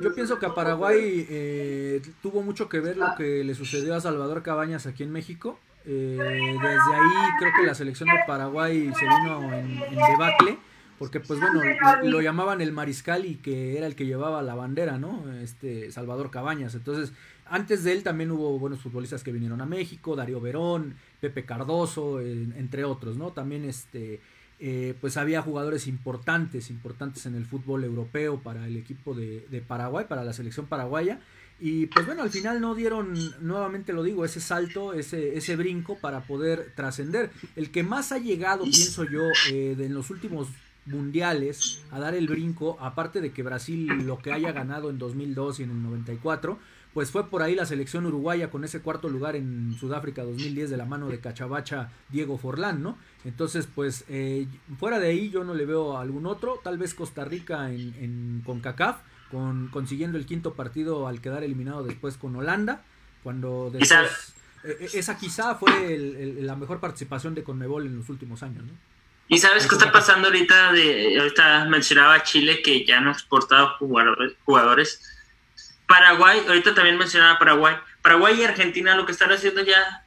Yo pienso que a Paraguay eh, tuvo mucho que ver lo que le sucedió a Salvador Cabañas aquí en México. Eh, desde ahí creo que la selección de Paraguay se vino en, en debacle porque pues bueno, lo, llamaban el mariscal y que era el que llevaba la bandera, ¿no? Este Salvador Cabañas. Entonces, antes de él también hubo buenos futbolistas que vinieron a México, Darío Verón, Pepe Cardoso, entre otros, ¿no? También este eh, pues había jugadores importantes, importantes en el fútbol europeo para el equipo de, de, Paraguay, para la selección paraguaya. Y pues bueno, al final no dieron, nuevamente lo digo, ese salto, ese, ese brinco para poder trascender. El que más ha llegado, pienso yo, eh, en los últimos mundiales a dar el brinco, aparte de que Brasil lo que haya ganado en 2002 y en el 94, pues fue por ahí la selección uruguaya con ese cuarto lugar en Sudáfrica 2010 de la mano de Cachabacha Diego Forlán, ¿no? Entonces, pues eh, fuera de ahí yo no le veo a algún otro, tal vez Costa Rica en, en CONCACAF, con, consiguiendo el quinto partido al quedar eliminado después con Holanda, cuando después, eh, eh, esa quizá fue la mejor participación de Conmebol en los últimos años, ¿no? ¿Y sabes qué está pasando ahorita? De, ahorita mencionaba Chile que ya no ha exportado jugadores, Paraguay, ahorita también mencionaba Paraguay. Paraguay y Argentina lo que están haciendo ya,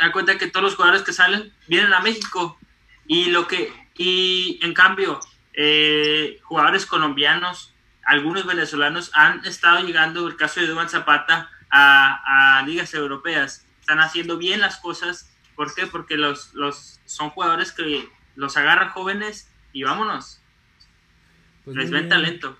da cuenta que todos los jugadores que salen vienen a México. Y lo que, y en cambio, eh, jugadores colombianos, algunos venezolanos han estado llegando, el caso de Duan Zapata, a, ligas europeas. Están haciendo bien las cosas. ¿Por qué? Porque los, los son jugadores que los agarran jóvenes y vámonos. Pues Les ven talento.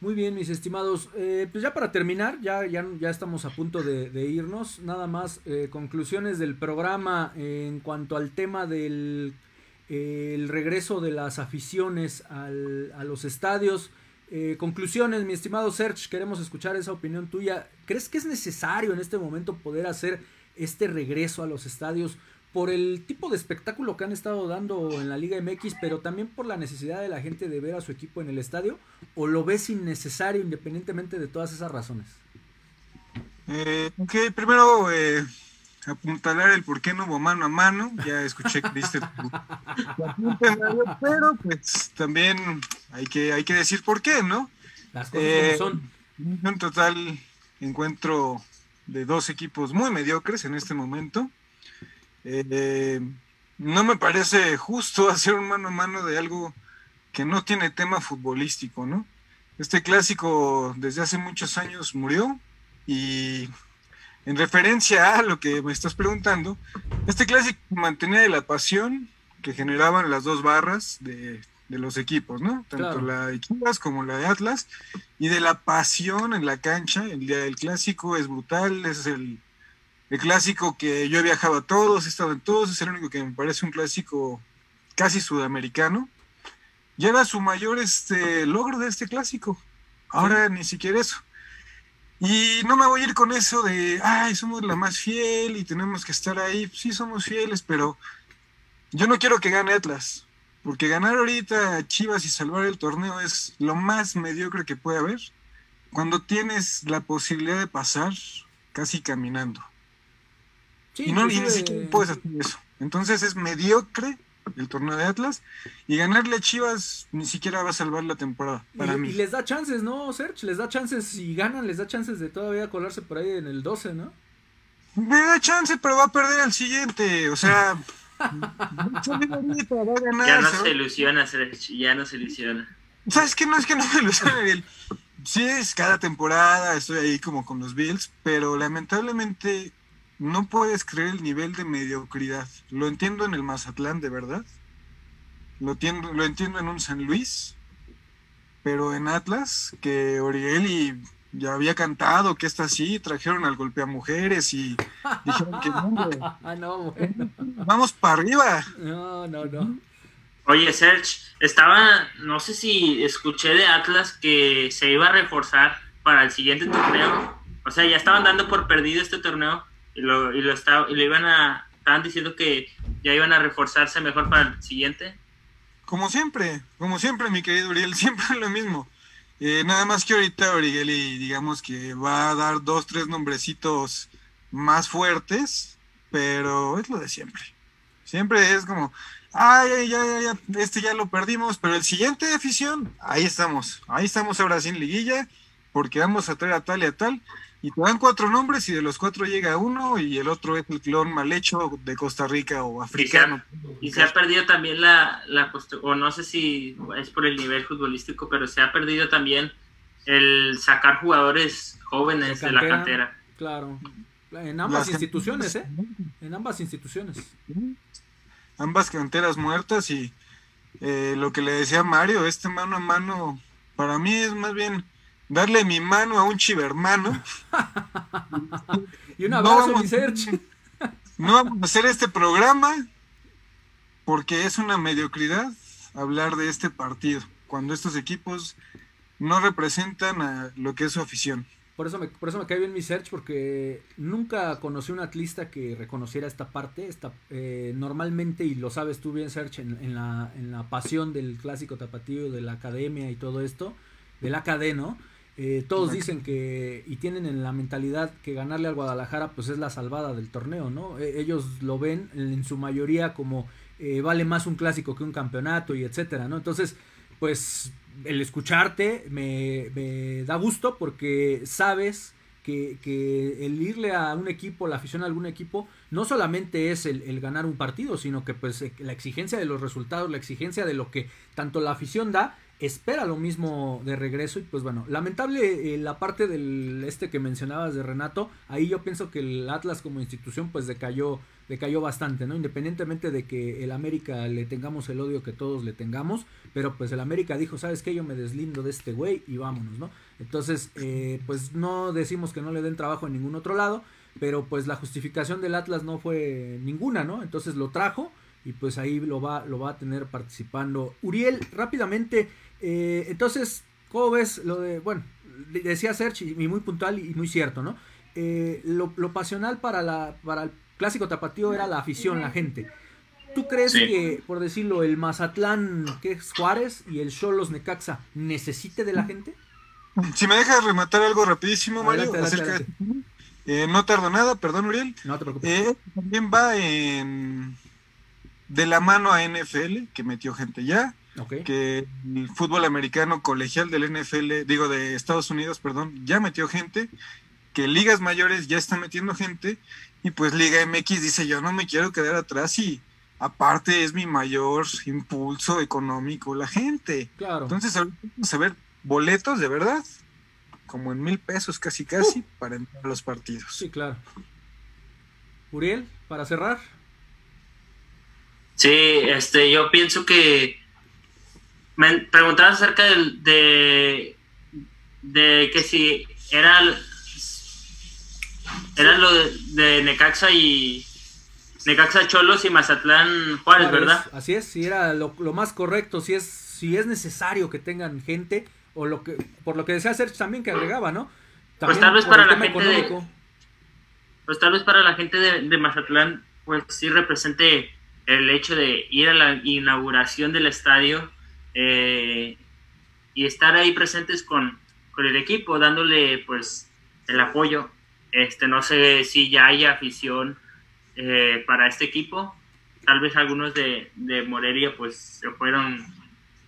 Muy bien, mis estimados. Eh, pues ya para terminar, ya, ya, ya estamos a punto de, irnos. Nada más eh, conclusiones del programa en cuanto al tema del el regreso de las aficiones al, a los estadios. Eh, conclusiones, mi estimado Serge, queremos escuchar esa opinión tuya. ¿Crees que es necesario en este momento poder hacer este regreso a los estadios por el tipo de espectáculo que han estado dando en la Liga MX, pero también por la necesidad de la gente de ver a su equipo en el estadio? ¿O lo ves innecesario independientemente de todas esas razones? Eh, ok, primero eh, apuntalar el por qué no hubo mano a mano. Ya escuché que diste pero pues también hay que, hay que decir por qué, ¿no? Las cosas eh, son. En total encuentro de dos equipos muy mediocres en este momento. Eh, no me parece justo hacer un mano a mano de algo que no tiene tema futbolístico, ¿no? Este clásico desde hace muchos años murió y en referencia a lo que me estás preguntando, este clásico mantenía de la pasión que generaban las dos barras de, los equipos, ¿no? Tanto la de Chivas como la de Atlas, y de la pasión en la cancha. El día del clásico es brutal, es el, clásico que yo he viajado a todos, he estado en todos, es el único que me parece un clásico casi sudamericano. Y era su mayor este, logro de este clásico. Ahora ni siquiera eso. Y no me voy a ir con eso de, ay, somos la más fiel y tenemos que estar ahí. Sí, somos fieles, pero yo no quiero que gane Atlas, porque ganar ahorita a Chivas y salvar el torneo es lo más mediocre que puede haber cuando tienes la posibilidad de pasar casi caminando. Y, no, y ni siquiera puedes hacer eso. Entonces es mediocre el torneo de Atlas y ganarle a Chivas ni siquiera va a salvar la temporada para y, mí. Y les da chances, ¿no, Serge? Les da chances, si ganan, les da chances de todavía colarse por ahí en el 12, ¿no? Me da chance, pero va a perder al siguiente, o sea... ya no se ilusiona, Serge, ya no se ilusiona. ¿Sabes qué? No es que no me ilusione, Sí, es cada temporada, estoy ahí como con los Bills, pero lamentablemente no puedes creer el nivel de mediocridad. Lo entiendo en el Mazatlán, de verdad. Lo entiendo, lo entiendo en un San Luis. Pero en Atlas, que Orieli ya había cantado que está así, trajeron al golpe a mujeres y dijeron que no, vamos para arriba. No, no, no. Oye, Serge, estaba, no sé si escuché de Atlas que se iba a reforzar para el siguiente torneo. O sea, ya estaban dando por perdido este torneo y lo, y lo, estaba, y lo iban a, estaban diciendo que ya iban a reforzarse mejor para el siguiente. Como siempre, como siempre, mi querido Uriel, siempre lo mismo. Eh, nada más que ahorita y digamos que va a dar dos, tres nombrecitos más fuertes, pero es lo de siempre. Siempre es como, ay, ya, ya, ya, este ya lo perdimos, pero el siguiente de afición, ahí estamos, ahí estamos ahora sin liguilla, porque vamos a traer a tal y a tal, y te dan cuatro nombres y de los cuatro llega uno y el otro es el clon mal hecho de Costa Rica o africano. Y se ha, perdido también la, la o no sé si es por el nivel futbolístico, pero se ha perdido también el sacar jugadores jóvenes de, la cantera. Claro, en ambas instituciones, ¿eh? En ambas instituciones. Ambas canteras muertas y eh, lo que le decía Mario, este mano a mano, para mí es más bien darle mi mano a un chivermano. y un abrazo, no vamos, no vamos a hacer este programa porque es una mediocridad hablar de este partido, cuando estos equipos no representan a lo que es su afición. Por eso me, por eso me cae bien mi search, porque nunca conocí un atlista que reconociera esta parte. Esta, eh, normalmente, y lo sabes tú bien, Search, en, la, en la pasión del clásico tapatío, de la academia y todo esto, del AKD, ¿no? Eh, todos dicen que y tienen en la mentalidad que ganarle al Guadalajara pues es la salvada del torneo, ¿no? E, ellos lo ven en, su mayoría como eh, vale más un clásico que un campeonato y etcétera, ¿no? Entonces, pues el escucharte me, me da gusto porque sabes que, que, el irle a un equipo, la afición a algún equipo, no solamente es el, el, ganar un partido, sino que pues la exigencia de los resultados, la exigencia de lo que tanto la afición da, espera lo mismo de regreso y pues bueno, lamentable eh, la parte del este que mencionabas de Renato, ahí yo pienso que el Atlas como institución pues decayó, decayó bastante, ¿no? Independientemente de que el América le tengamos el odio que todos le tengamos, pero pues el América dijo, ¿sabes qué? Yo me deslindo de este güey y vámonos, ¿no? Entonces, eh, pues no decimos que no le den trabajo en ningún otro lado, pero pues la justificación del Atlas no fue ninguna, ¿no? Entonces lo trajo y pues ahí lo va, lo va a tener participando. Uriel, rápidamente, eh, entonces, ¿cómo ves lo de, bueno, decía Serge y muy puntual y muy cierto, ¿no? Eh, lo, pasional para, la, para el clásico tapatío era la afición, la gente. ¿Tú crees que, por decirlo, el Mazatlán, que es Juárez, y el Cholos Necaxa necesite de la gente? Si me dejas rematar algo rapidísimo, Mario, eh, no tardo nada, perdón, Uriel. No te preocupes. también va en de la mano a NFL, que metió gente ya. Que el fútbol americano colegial del NFL, digo de Estados Unidos, perdón, ya metió gente. Que ligas mayores ya están metiendo gente. Y pues Liga MX dice: Yo no me quiero quedar atrás y aparte es mi mayor impulso económico la gente. Claro. Entonces, vamos a ver boletos de verdad, como en mil pesos casi casi, uh. para entrar a los partidos. Sí, claro. Uriel, para cerrar. Sí, este, yo pienso que me preguntabas acerca de, de, que si era, era lo de, Necaxa y Necaxa Cholos y Mazatlán Juárez, ¿verdad? Así es, si era lo, más correcto, si es, si es necesario que tengan gente, o lo que, por lo que desea hacer también que agregaba, ¿no? pues tal vez para la gente de, pues tal vez para la gente de, de Mazatlán, pues sí represente el hecho de ir a la inauguración del estadio eh, y estar ahí presentes con, con, el equipo, dándole pues el apoyo. Este, no sé si ya hay afición eh, para este equipo. Tal vez algunos de, de Morelia pues se fueron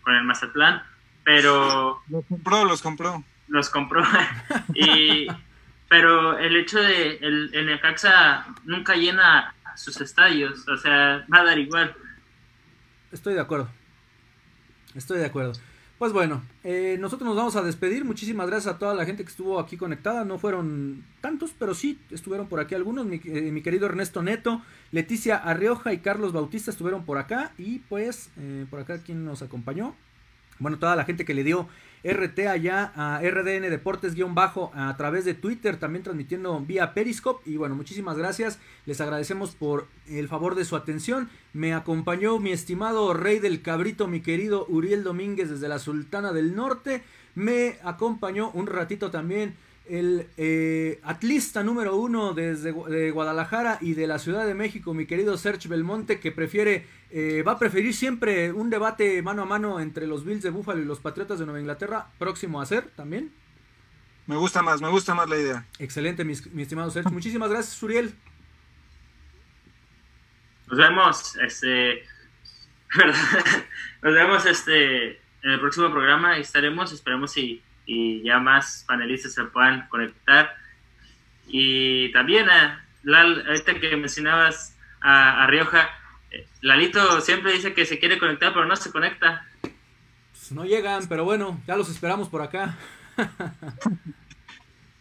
con el Mazatlán, pero... Los compró, los compró. Los compró. y, pero el hecho de el, el Necaxa nunca llena sus estadios, o sea, va a dar igual. Estoy de acuerdo. Estoy de acuerdo. Pues bueno, eh, nosotros nos vamos a despedir. Muchísimas gracias a toda la gente que estuvo aquí conectada. No fueron tantos, pero sí estuvieron por aquí algunos. Mi, eh, querido Ernesto Neto, Leticia Arrioja y Carlos Bautista estuvieron por acá. Y pues, eh, por acá, quien nos acompañó? Bueno, toda la gente que le dio RT allá a RDN Deportes-bajo a través de Twitter, también transmitiendo vía Periscope. Y bueno, muchísimas gracias. Les agradecemos por el favor de su atención. Me acompañó mi estimado rey del cabrito, mi querido Uriel Domínguez desde la Sultana del Norte. Me acompañó un ratito también el eh, atlista número uno desde Guadalajara y de la Ciudad de México, mi querido Serge Belmonte, que prefiere, eh, va a preferir siempre un debate mano a mano entre los Bills de Buffalo y los Patriotas de Nueva Inglaterra, próximo a ser también. Me gusta más, me gusta más la idea. Excelente, mi, estimado Serge. Muchísimas gracias, Uriel. Nos vemos, este, nos vemos este, en el próximo programa y estaremos, esperemos si y ya más panelistas se puedan conectar. Y también, a Lal, ahorita que mencionabas a, Rioja, eh, Lalito siempre dice que se quiere conectar, pero no se conecta. Pues no llegan, pero bueno, ya los esperamos por acá.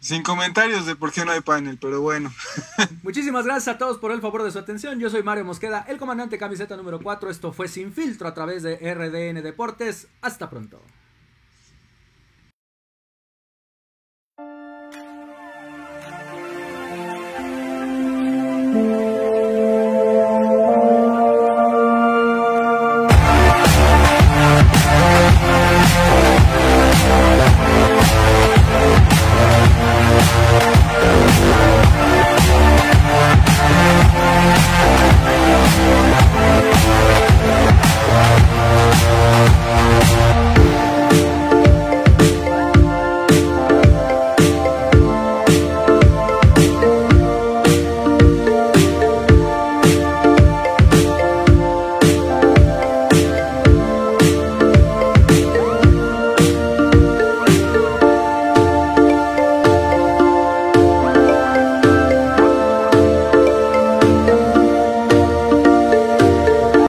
Sin comentarios de por qué no hay panel, pero bueno. Muchísimas gracias a todos por el favor de su atención. Yo soy Mario Mosqueda, el comandante camiseta número 4. Esto fue Sin Filtro a través de RDN Deportes. Hasta pronto.